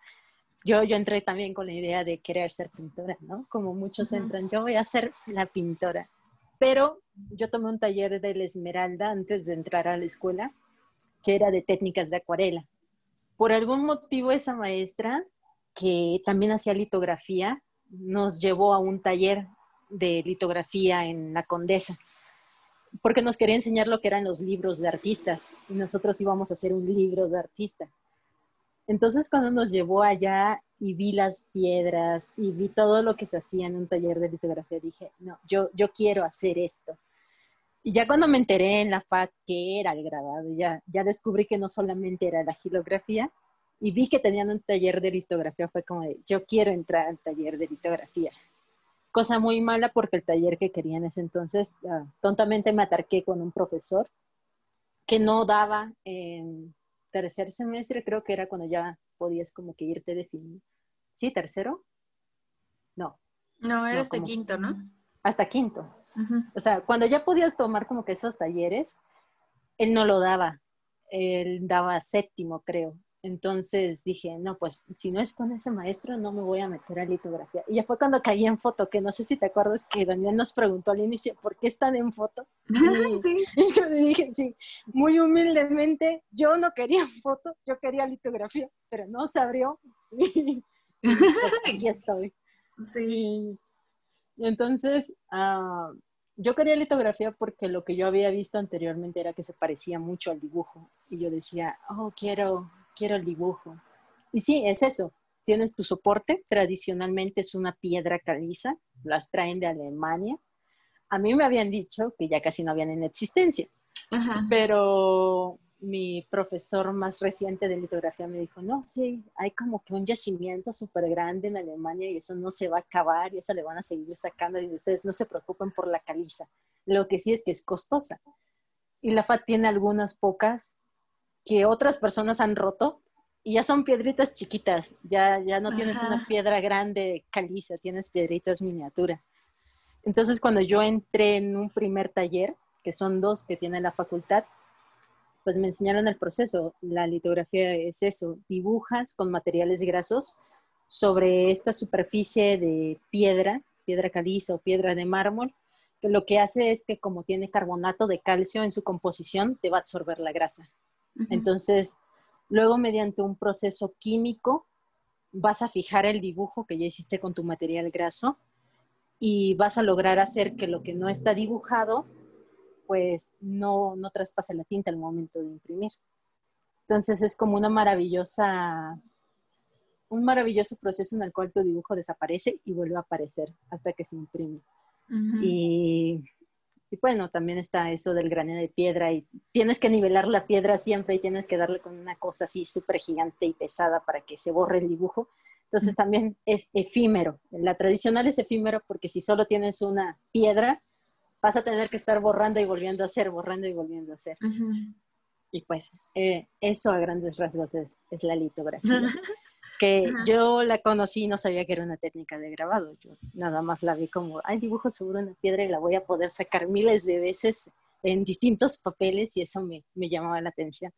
Yo, yo entré también con la idea de querer ser pintora, ¿no? Como muchos entran, yo voy a ser la pintora. Pero yo tomé un taller de la Esmeralda antes de entrar a la escuela, que era de técnicas de acuarela. Por algún motivo esa maestra que también hacía litografía, nos llevó a un taller de litografía en la Condesa, porque nos quería enseñar lo que eran los libros de artistas y nosotros íbamos a hacer un libro de artista. Entonces cuando nos llevó allá y vi las piedras y vi todo lo que se hacía en un taller de litografía, dije, no, yo, yo quiero hacer esto. Y ya cuando me enteré en la FAT que era el grabado, ya, ya descubrí que no solamente era la gilografía, y vi que tenían un taller de litografía, fue como yo quiero entrar al taller de litografía. Cosa muy mala porque el taller que quería en ese entonces, ah, tontamente me atarqué con un profesor que no daba en tercer semestre, creo que era cuando ya podías como que irte definiendo. ¿Sí, tercero? No. No, era hasta quinto, ¿no? Hasta quinto. O sea, cuando ya podías tomar como que esos talleres, él no lo daba. Él daba séptimo, creo. Entonces dije, no, pues si no es con ese maestro, no me voy a meter a litografía. Y ya fue cuando caí en foto, que no sé si te acuerdas que Daniel nos preguntó al inicio, ¿por qué están en foto? Y, yo le dije, sí, muy humildemente, yo no quería foto, yo quería litografía, pero no se abrió. y pues aquí estoy. Sí. Y entonces, uh, yo quería litografía porque lo que yo había visto anteriormente era que se parecía mucho al dibujo. Y yo decía, oh, quiero, quiero el dibujo. Y sí, es eso. tienes tu soporte, tradicionalmente es una piedra caliza, las traen de Alemania. A mí me habían dicho que ya casi no habían en existencia, pero mi profesor más reciente de litografía me dijo, no, sí, hay como que un yacimiento súper grande en Alemania y eso no se va a acabar y eso le van a seguir sacando y ustedes no se preocupen por la caliza. Lo que sí es que es costosa. Y la FAT tiene algunas pocas que otras personas han roto y ya son piedritas chiquitas, ya, ya no tienes una piedra grande caliza, tienes piedritas miniatura. Entonces cuando yo entré en un primer taller, que son dos que tiene la facultad, pues me enseñaron el proceso. La litografía es eso, dibujas con materiales grasos sobre esta superficie de piedra, piedra caliza o piedra de mármol, que lo que hace es que como tiene carbonato de calcio en su composición, te va a absorber la grasa. Entonces, luego mediante un proceso químico, vas a fijar el dibujo que ya hiciste con tu material graso y vas a lograr hacer que lo que no está dibujado pues no, no traspasa la tinta al momento de imprimir. Entonces es como una maravillosa, un maravilloso proceso en el cual tu dibujo desaparece y vuelve a aparecer hasta que se imprime. y, bueno, también está eso del granero de piedra y tienes que nivelar la piedra siempre y tienes que darle con una cosa así súper gigante y pesada para que se borre el dibujo. Entonces también es efímero. La tradicional es efímero porque si solo tienes una piedra, vas a tener que estar borrando y volviendo a hacer, borrando y volviendo a hacer. Y pues eh, eso a grandes rasgos es, la litografía. que yo la conocí y no sabía que era una técnica de grabado. Yo nada más la vi como, hay dibujo sobre una piedra y la voy a poder sacar miles de veces en distintos papeles y eso me, me llamaba la atención.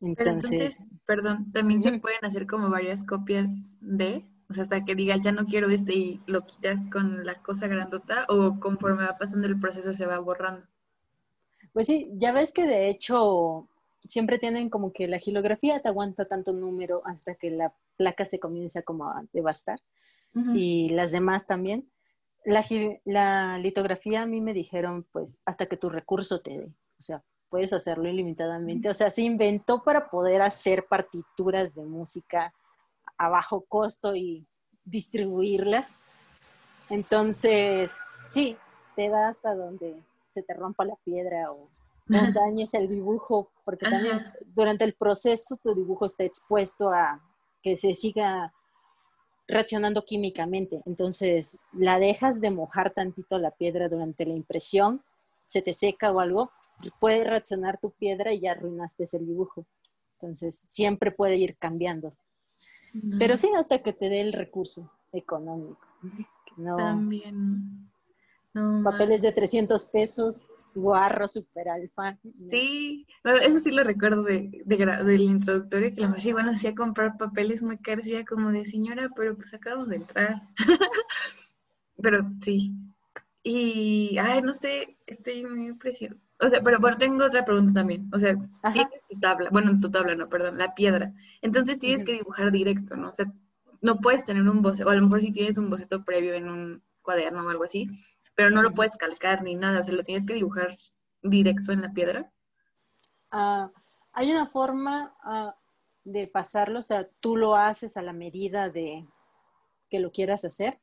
Entonces, perdón, también se pueden hacer como varias copias de o sea, hasta que digas, ya no quiero este y lo quitas con la cosa grandota o conforme va pasando el proceso se va borrando. Pues sí, ya ves que de hecho siempre tienen como que la gilografía te aguanta tanto número hasta que la placa se comienza como a devastar y las demás también. La, la, litografía a mí me dijeron, pues, hasta que tu recurso te dé. O sea, puedes hacerlo ilimitadamente. O sea, se inventó para poder hacer partituras de música a bajo costo y distribuirlas. Entonces, sí, te da hasta donde se te rompa la piedra o no dañes el dibujo, porque también durante el proceso tu dibujo está expuesto a que se siga reaccionando químicamente. Entonces, la dejas de mojar tantito la piedra durante la impresión, se te seca o algo, puede reaccionar tu piedra y ya arruinaste el dibujo. Entonces, siempre puede ir cambiando. Pero sí, hasta que te dé el recurso económico. También. papeles de 300 pesos, guarro, super alfa. Sí, eso sí lo recuerdo de, de, del introductorio, que la más bueno hacía comprar papeles muy caros, ya como de señora, pero pues acabamos de entrar. pero sí. Y, ay, no sé, estoy muy impresionada. O sea, pero bueno, tengo otra pregunta también. O sea, tienes tu tabla, bueno, tu tabla no, perdón, la piedra. Entonces tienes que dibujar directo, ¿no? O sea, no puedes tener un boceto, o a lo mejor si tienes un boceto previo en un cuaderno o algo así, pero no lo puedes calcar ni nada, o sea, lo tienes que dibujar directo en la piedra. Ah, hay una forma ah, de pasarlo, o sea, tú lo haces a la medida de que lo quieras hacer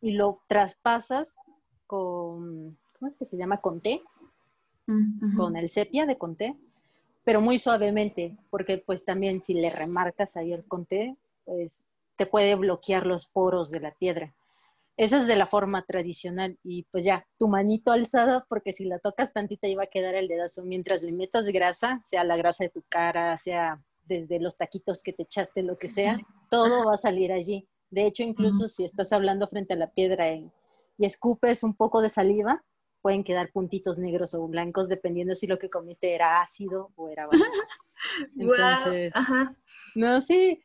y lo traspasas con, ¿cómo es que se llama? Con T con el sepia de Conté, pero muy suavemente, porque pues también si le remarcas ahí el Conté, pues te puede bloquear los poros de la piedra. Esa es de la forma tradicional y pues ya, tu manito alzada, porque si la tocas tantita iba a quedar el dedazo. Mientras le metas grasa, sea la grasa de tu cara, sea desde los taquitos que te echaste, lo que sea, todo va a salir allí. De hecho, incluso si estás hablando frente a la piedra y escupes un poco de saliva, pueden quedar puntitos negros o blancos dependiendo si lo que comiste era ácido o era básico. Entonces, no, sí,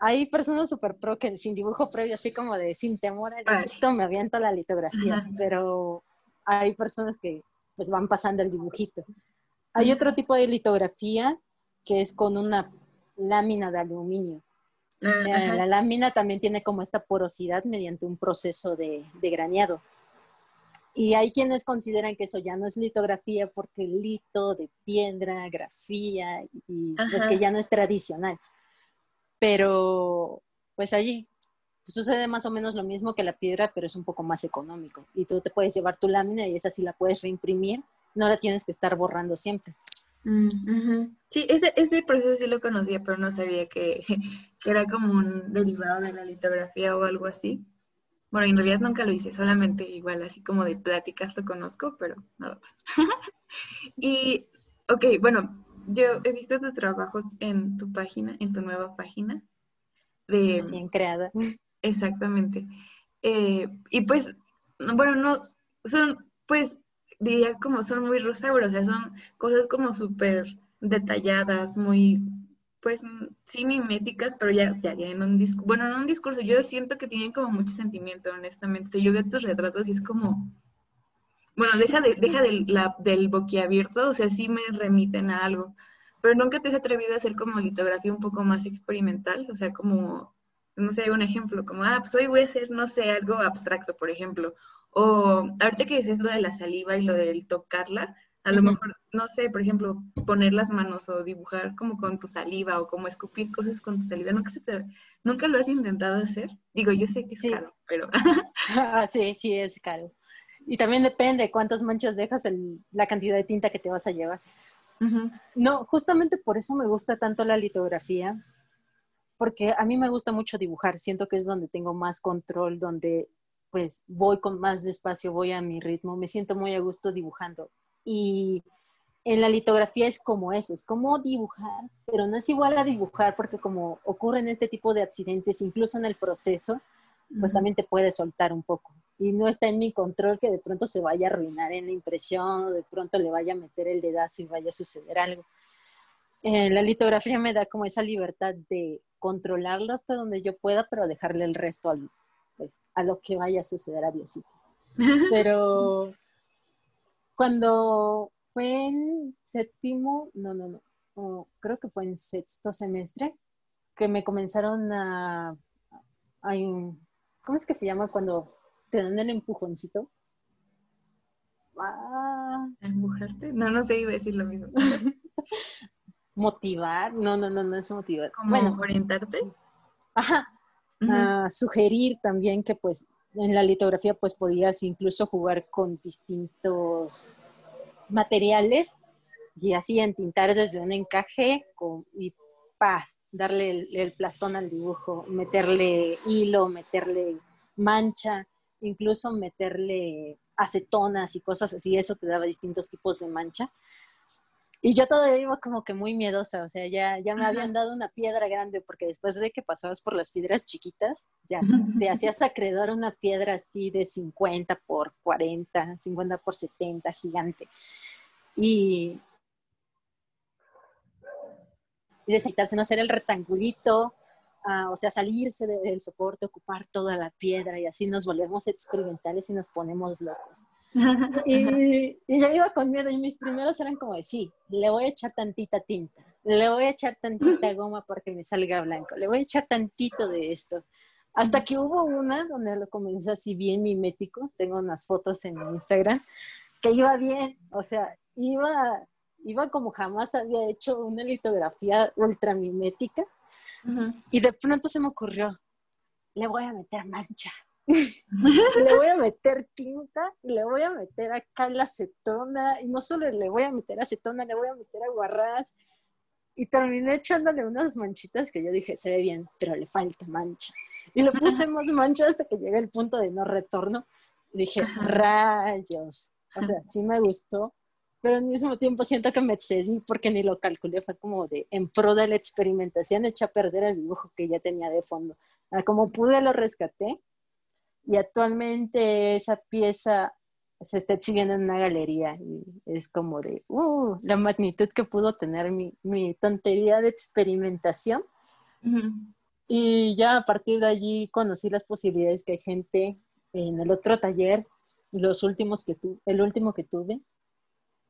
hay personas súper pro que sin dibujo previo, así como de sin temor al éxito, me aviento la litografía, pero hay personas que pues van pasando el dibujito. Hay otro tipo de litografía que es con una lámina de aluminio. Ah, eh, la lámina también tiene como esta porosidad mediante un proceso de, de graneado. Y hay quienes consideran que eso ya no es litografía porque lito de piedra, grafía, y pues que ya no es tradicional. Pero pues allí sucede más o menos lo mismo que la piedra, pero es un poco más económico. Y tú te puedes llevar tu lámina y esa sí la puedes reimprimir, no la tienes que estar borrando siempre. Mm, sí, ese, ese proceso sí lo conocía, pero no sabía que, que, era como un derivado de la litografía o algo así. Bueno, en realidad nunca lo hice, solamente igual así como de pláticas lo conozco, pero nada más. y, ok, bueno, yo he visto tus trabajos en tu página, en tu nueva página. De, Recién creada. Exactamente. Eh, y pues, bueno, no, son, pues, diría como son muy rosauros, o sea, son cosas como súper detalladas, muy, pues, sí miméticas, pero ya, ya, en un discurso, bueno, en un discurso, yo siento que tienen como mucho sentimiento, honestamente. Yo veo estos retratos y es como, bueno, deja, de, deja del, la, del boquiabierto, o sea, sí me remiten a algo, pero nunca te has atrevido a hacer como litografía un poco más experimental, o sea, como no sé, un ejemplo, como, ah, pues hoy voy a hacer, no sé, algo abstracto, por ejemplo. O ahorita que dices lo de la saliva y lo del tocarla, a lo mejor, no sé, por ejemplo, poner las manos o dibujar como con tu saliva o como escupir cosas con tu saliva. ¿Nunca, se te, ¿nunca lo has intentado hacer? Digo, yo sé que es caro, pero... Ah, sí, sí, es caro. Y también depende cuántas manchas dejas, en la cantidad de tinta que te vas a llevar. No, justamente por eso me gusta tanto la litografía, porque a mí me gusta mucho dibujar, siento que es donde tengo más control, donde pues voy con más despacio, voy a mi ritmo, me siento muy a gusto dibujando. Y en la litografía es como eso, es como dibujar, pero no es igual a dibujar porque como ocurren este tipo de accidentes, incluso en el proceso, pues también te puede soltar un poco. Y no está en mi control que de pronto se vaya a arruinar en la impresión o de pronto le vaya a meter el dedazo y vaya a suceder algo. En la litografía me da como esa libertad de controlarlo hasta donde yo pueda, pero dejarle el resto al, pues, a lo que vaya a suceder a Diosito. Pero cuando fue en séptimo, no, no, no, creo que fue en sexto semestre, que me comenzaron a, a, ¿cómo es que se llama cuando te dan el empujoncito? Ah. ¿Empujarte? No, no sé, iba a decir lo mismo. motivar, no, no, no, no es motivar. bueno, orientarte. Ajá. sugerir también que pues en la litografía pues podías incluso jugar con distintos materiales y así entintar desde un encaje con, y darle el, el, plastón al dibujo, meterle hilo, meterle mancha, incluso meterle acetonas y cosas así, eso te daba distintos tipos de mancha. Y yo todavía iba como que muy miedosa, o sea, ya, ya me habían dado una piedra grande, porque después de que pasabas por las piedras chiquitas, ya te hacías acreedor una piedra así de 50 por 40, 50 por 70, gigante. Y, y necesitarse no hacer el rectangulito, o sea, salirse del soporte, ocupar toda la piedra, y así nos volvemos experimentales y nos ponemos locos. Y, y, yo iba con miedo y mis primeros eran como de, sí, le voy a echar tantita tinta, le voy a echar tantita goma para que me salga blanco, le voy a echar tantito de esto. Hasta que hubo una donde lo comencé así bien mimético, tengo unas fotos en mi Instagram, que iba bien, o sea, iba, iba como jamás había hecho una litografía ultra mimética. Y de pronto se me ocurrió, le voy a meter mancha le voy a meter tinta y le voy a meter acá la acetona y no solo le voy a meter acetona, le voy a meter aguarrás y terminé echándole unas manchitas que yo dije, se ve bien, pero le falta mancha. Y le puse más mancha hasta que llegué al punto de no retorno. Y dije, rayos. O sea, sí me gustó, pero al mismo tiempo siento que me excedí porque ni lo calculé. Fue como de en pro de la experimentación, eché a perder el dibujo que ya tenía de fondo. Ah, como pude, lo rescaté y actualmente esa pieza se está exhibiendo en una galería y es como de, uh, la magnitud que pudo tener mi, mi tontería de experimentación. Y ya a partir de allí conocí las posibilidades que hay gente en el otro taller, los últimos que tu, el último que tuve,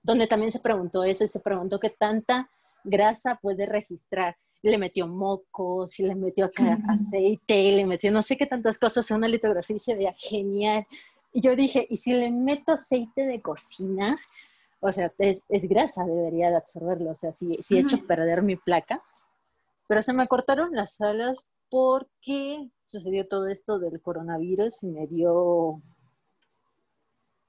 donde también se preguntó eso y se preguntó qué tanta grasa puede registrar le metió mocos, y le metió acá aceite, le metió no sé qué tantas cosas en una litografía y se veía genial. Y yo dije, ¿y si le meto aceite de cocina? O sea, es, grasa, debería de absorberlo. O sea, si, si he hecho perder mi placa. Pero se me cortaron las alas porque sucedió todo esto del coronavirus y me dio...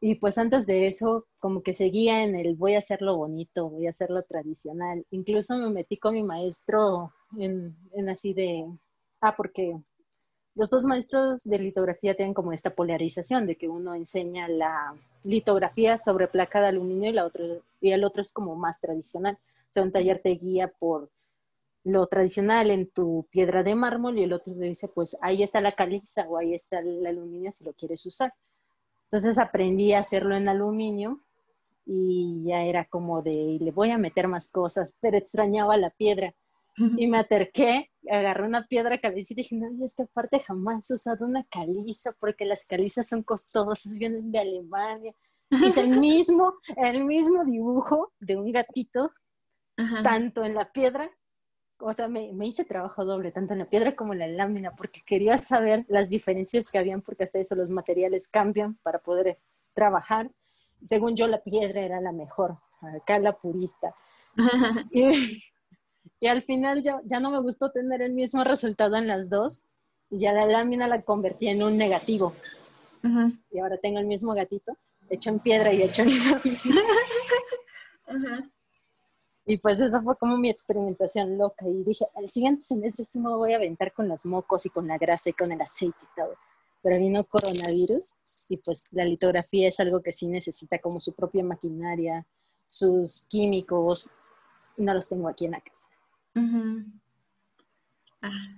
Y pues antes de eso, como que seguía en el voy a hacerlo bonito, voy a hacerlo tradicional. Incluso me metí con mi maestro en, en así de, ah, porque los dos maestros de litografía tienen como esta polarización de que uno enseña la litografía sobre placa de aluminio y, la otra, y el otro es como más tradicional. O sea, un taller te guía por lo tradicional en tu piedra de mármol y el otro te dice, pues ahí está la caliza o ahí está el aluminio si lo quieres usar. Entonces aprendí a hacerlo en aluminio y ya era como de, le voy a meter más cosas, pero extrañaba la piedra. Y me acerqué, agarré una piedra caliza y dije, no, es que aparte jamás he usado una caliza porque las calizas son costosas, vienen de Alemania. Hice el mismo, el mismo dibujo de un gatito, tanto en la piedra, o sea, me, me, hice trabajo doble, tanto en la piedra como en la lámina, porque quería saber las diferencias que habían, porque hasta eso los materiales cambian para poder trabajar. Según yo, la piedra era la mejor, acá la purista. y, y al final yo, ya no me gustó tener el mismo resultado en las dos. Y ya la lámina la convertí en un negativo. Y ahora tengo el mismo gatito, hecho en piedra y hecho en lámina. Y pues esa fue como mi experimentación loca. Y dije, al siguiente semestre sí me voy a aventar con los mocos y con la grasa y con el aceite y todo. Pero vino coronavirus y pues la litografía es algo que sí necesita como su propia maquinaria, sus químicos. Y no los tengo aquí en la casa. Ah,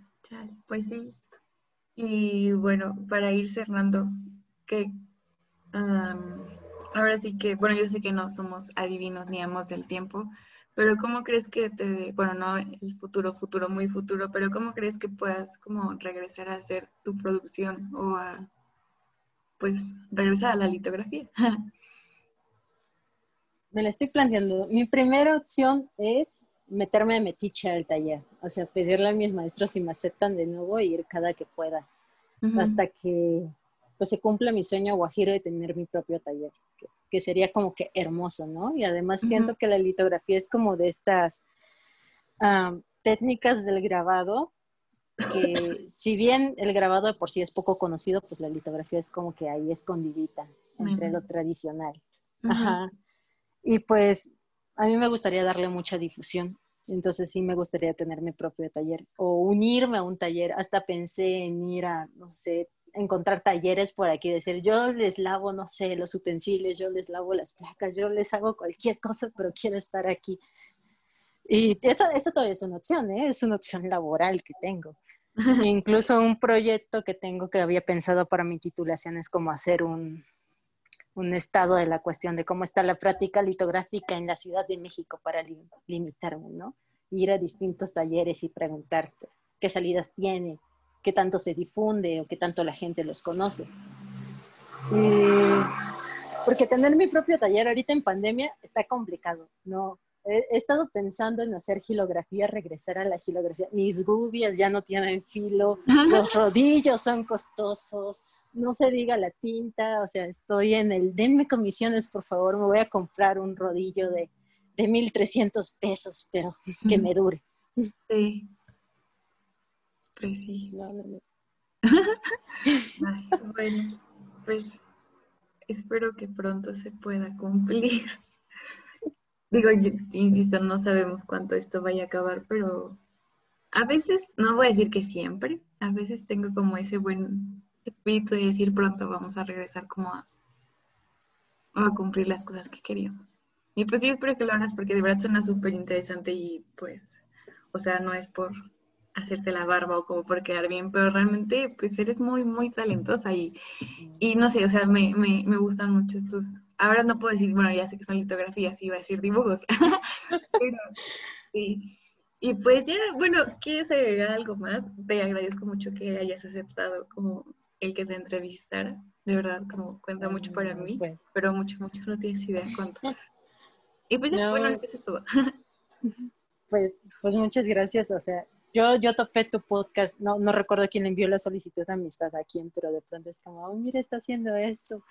pues sí. Y bueno, para ir cerrando, que ahora sí que, bueno, yo sé que no somos adivinos ni amos del tiempo, pero ¿cómo crees que te, bueno, no el futuro, futuro, muy futuro, pero ¿cómo crees que puedas como regresar a hacer tu producción o a, pues, regresar a la litografía? Me la estoy planteando. Mi primera opción es meterme de metiche al taller, o sea, pedirle a mis maestros si me aceptan de nuevo e ir cada que pueda, hasta que pues se cumpla mi sueño guajiro de tener mi propio taller, que, sería como que hermoso, ¿no? Y además siento que la litografía es como de estas técnicas del grabado, que si bien el grabado de por sí es poco conocido, pues la litografía es como que ahí escondidita entre lo tradicional. Ajá. Y pues a mí me gustaría darle mucha difusión. Entonces sí me gustaría tener mi propio taller o unirme a un taller. Hasta pensé en ir a, no sé, encontrar talleres por aquí, decir, yo les lavo, no sé, los utensilios, yo les lavo las placas, yo les hago cualquier cosa, pero quiero estar aquí. Y esto, esto todavía es una opción, ¿eh? es una opción laboral que tengo. Incluso un proyecto que tengo que había pensado para mi titulación es como hacer un, un estado de la cuestión de cómo está la práctica litográfica en la Ciudad de México para limitarme, ¿no? Ir a distintos talleres y preguntarte qué salidas tiene, qué tanto se difunde o qué tanto la gente los conoce. porque tener mi propio taller ahorita en pandemia está complicado, ¿no? He, estado pensando en hacer gilografía, regresar a la gilografía. Mis gubias ya no tienen filo, los rodillos son costosos, no se diga la tinta, o sea, estoy en el, denme comisiones, por favor, me voy a comprar un rodillo de, de 1.300 pesos, pero que me dure. Sí. Pues sí. bueno, pues espero que pronto se pueda cumplir. Digo, yo, insisto, no sabemos cuánto esto vaya a acabar, pero a veces, no voy a decir que siempre, a veces tengo como ese buen espíritu de decir pronto vamos a regresar como a, a cumplir las cosas que queríamos. Y pues sí, espero que lo hagas porque de verdad suena súper interesante y pues, o sea, no es por hacerte la barba o como por quedar bien, pero realmente pues eres muy, muy talentosa y, y no sé, o sea, me, me, me gustan mucho estos, ahora no puedo decir, bueno, ya sé que son litografías, iba a decir dibujos, pero sí. Y pues ya, bueno, ¿quieres agregar algo más? Te agradezco mucho que hayas aceptado como el que te entrevistara. De verdad, como cuenta mucho para mí, pues. pero mucho, mucho, no tienes idea cuánto. Y pues ya, bueno, eso es todo. Pues, pues muchas gracias, o sea, yo, yo topé tu podcast, no, no recuerdo quién envió la solicitud de amistad a quién, pero de pronto es como, oh, mira, está haciendo esto.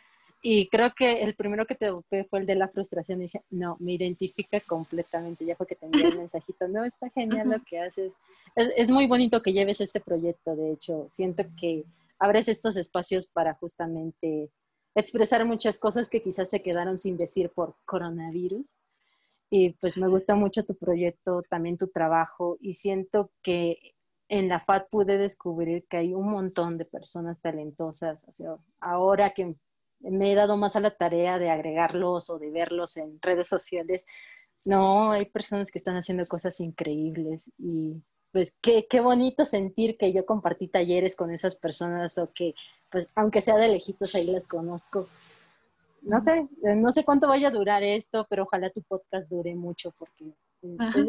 Y creo que el primero que te busqué fue el de la frustración. Y dije, no, me identifica completamente. Ya fue que te envié el mensajito. No, está genial lo que haces. Es, es, muy bonito que lleves este proyecto. De hecho, siento que abres estos espacios para justamente expresar muchas cosas que quizás se quedaron sin decir por coronavirus. Y pues me gusta mucho tu proyecto, también tu trabajo. Y siento que en la FAD pude descubrir que hay un montón de personas talentosas. O sea, ahora que me he dado más a la tarea de agregarlos o de verlos en redes sociales. No, hay personas que están haciendo cosas increíbles y pues qué, qué bonito sentir que yo compartí talleres con esas personas o que, pues aunque sea de lejitos, ahí las conozco. No sé, no sé cuánto vaya a durar esto, pero ojalá tu podcast dure mucho porque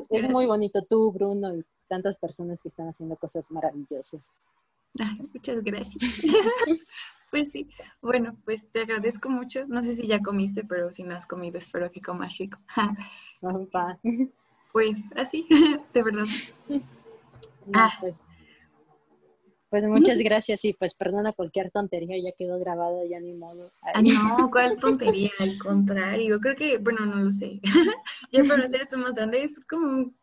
es, es, muy bonito tú, Bruno, y tantas personas que están haciendo cosas maravillosas. muchas gracias. Pues sí, bueno, pues te agradezco mucho. No sé si ya comiste, pero si no has comido, espero que comas rico. pues así, de verdad. ah. pues, pues, muchas gracias y pues perdona cualquier tontería, ya quedó grabado, ya ni modo. Ah, no, ¿cuál tontería? Al contrario, creo que, bueno, no lo sé. ya para hacer esto más grande es como un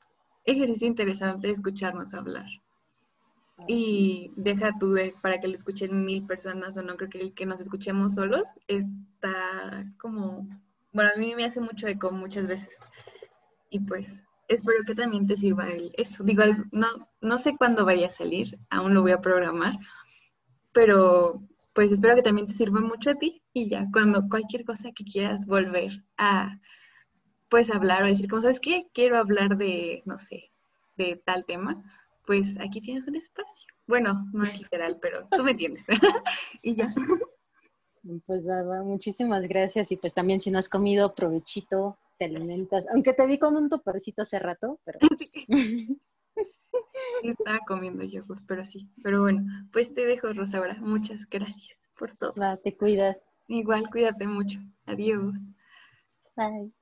ejercicio interesante escucharnos hablar. Ah, y deja tú de, para que lo escuchen mil personas o no, creo que el que nos escuchemos solos está como, bueno, a mí me hace mucho eco muchas veces. Y pues espero que también te sirva el, esto. Digo, no, no sé cuándo vaya a salir, aún lo voy a programar, pero pues espero que también te sirva mucho a ti y ya cuando cualquier cosa que quieras volver a pues hablar o decir, como sabes qué, quiero hablar de, no sé, de tal tema, pues aquí tienes un espacio. Bueno, no es literal, pero tú me entiendes. y ya. Pues nada, muchísimas gracias. Y pues también si no has comido, provechito, te alimentas. Aunque te vi con un topercito hace rato, pero... Sí. Estaba comiendo yo, pero sí. Pero bueno, pues te dejo, Rosaura. Muchas gracias por todo. Va, te cuidas. Igual, cuídate mucho. Adiós. Bye.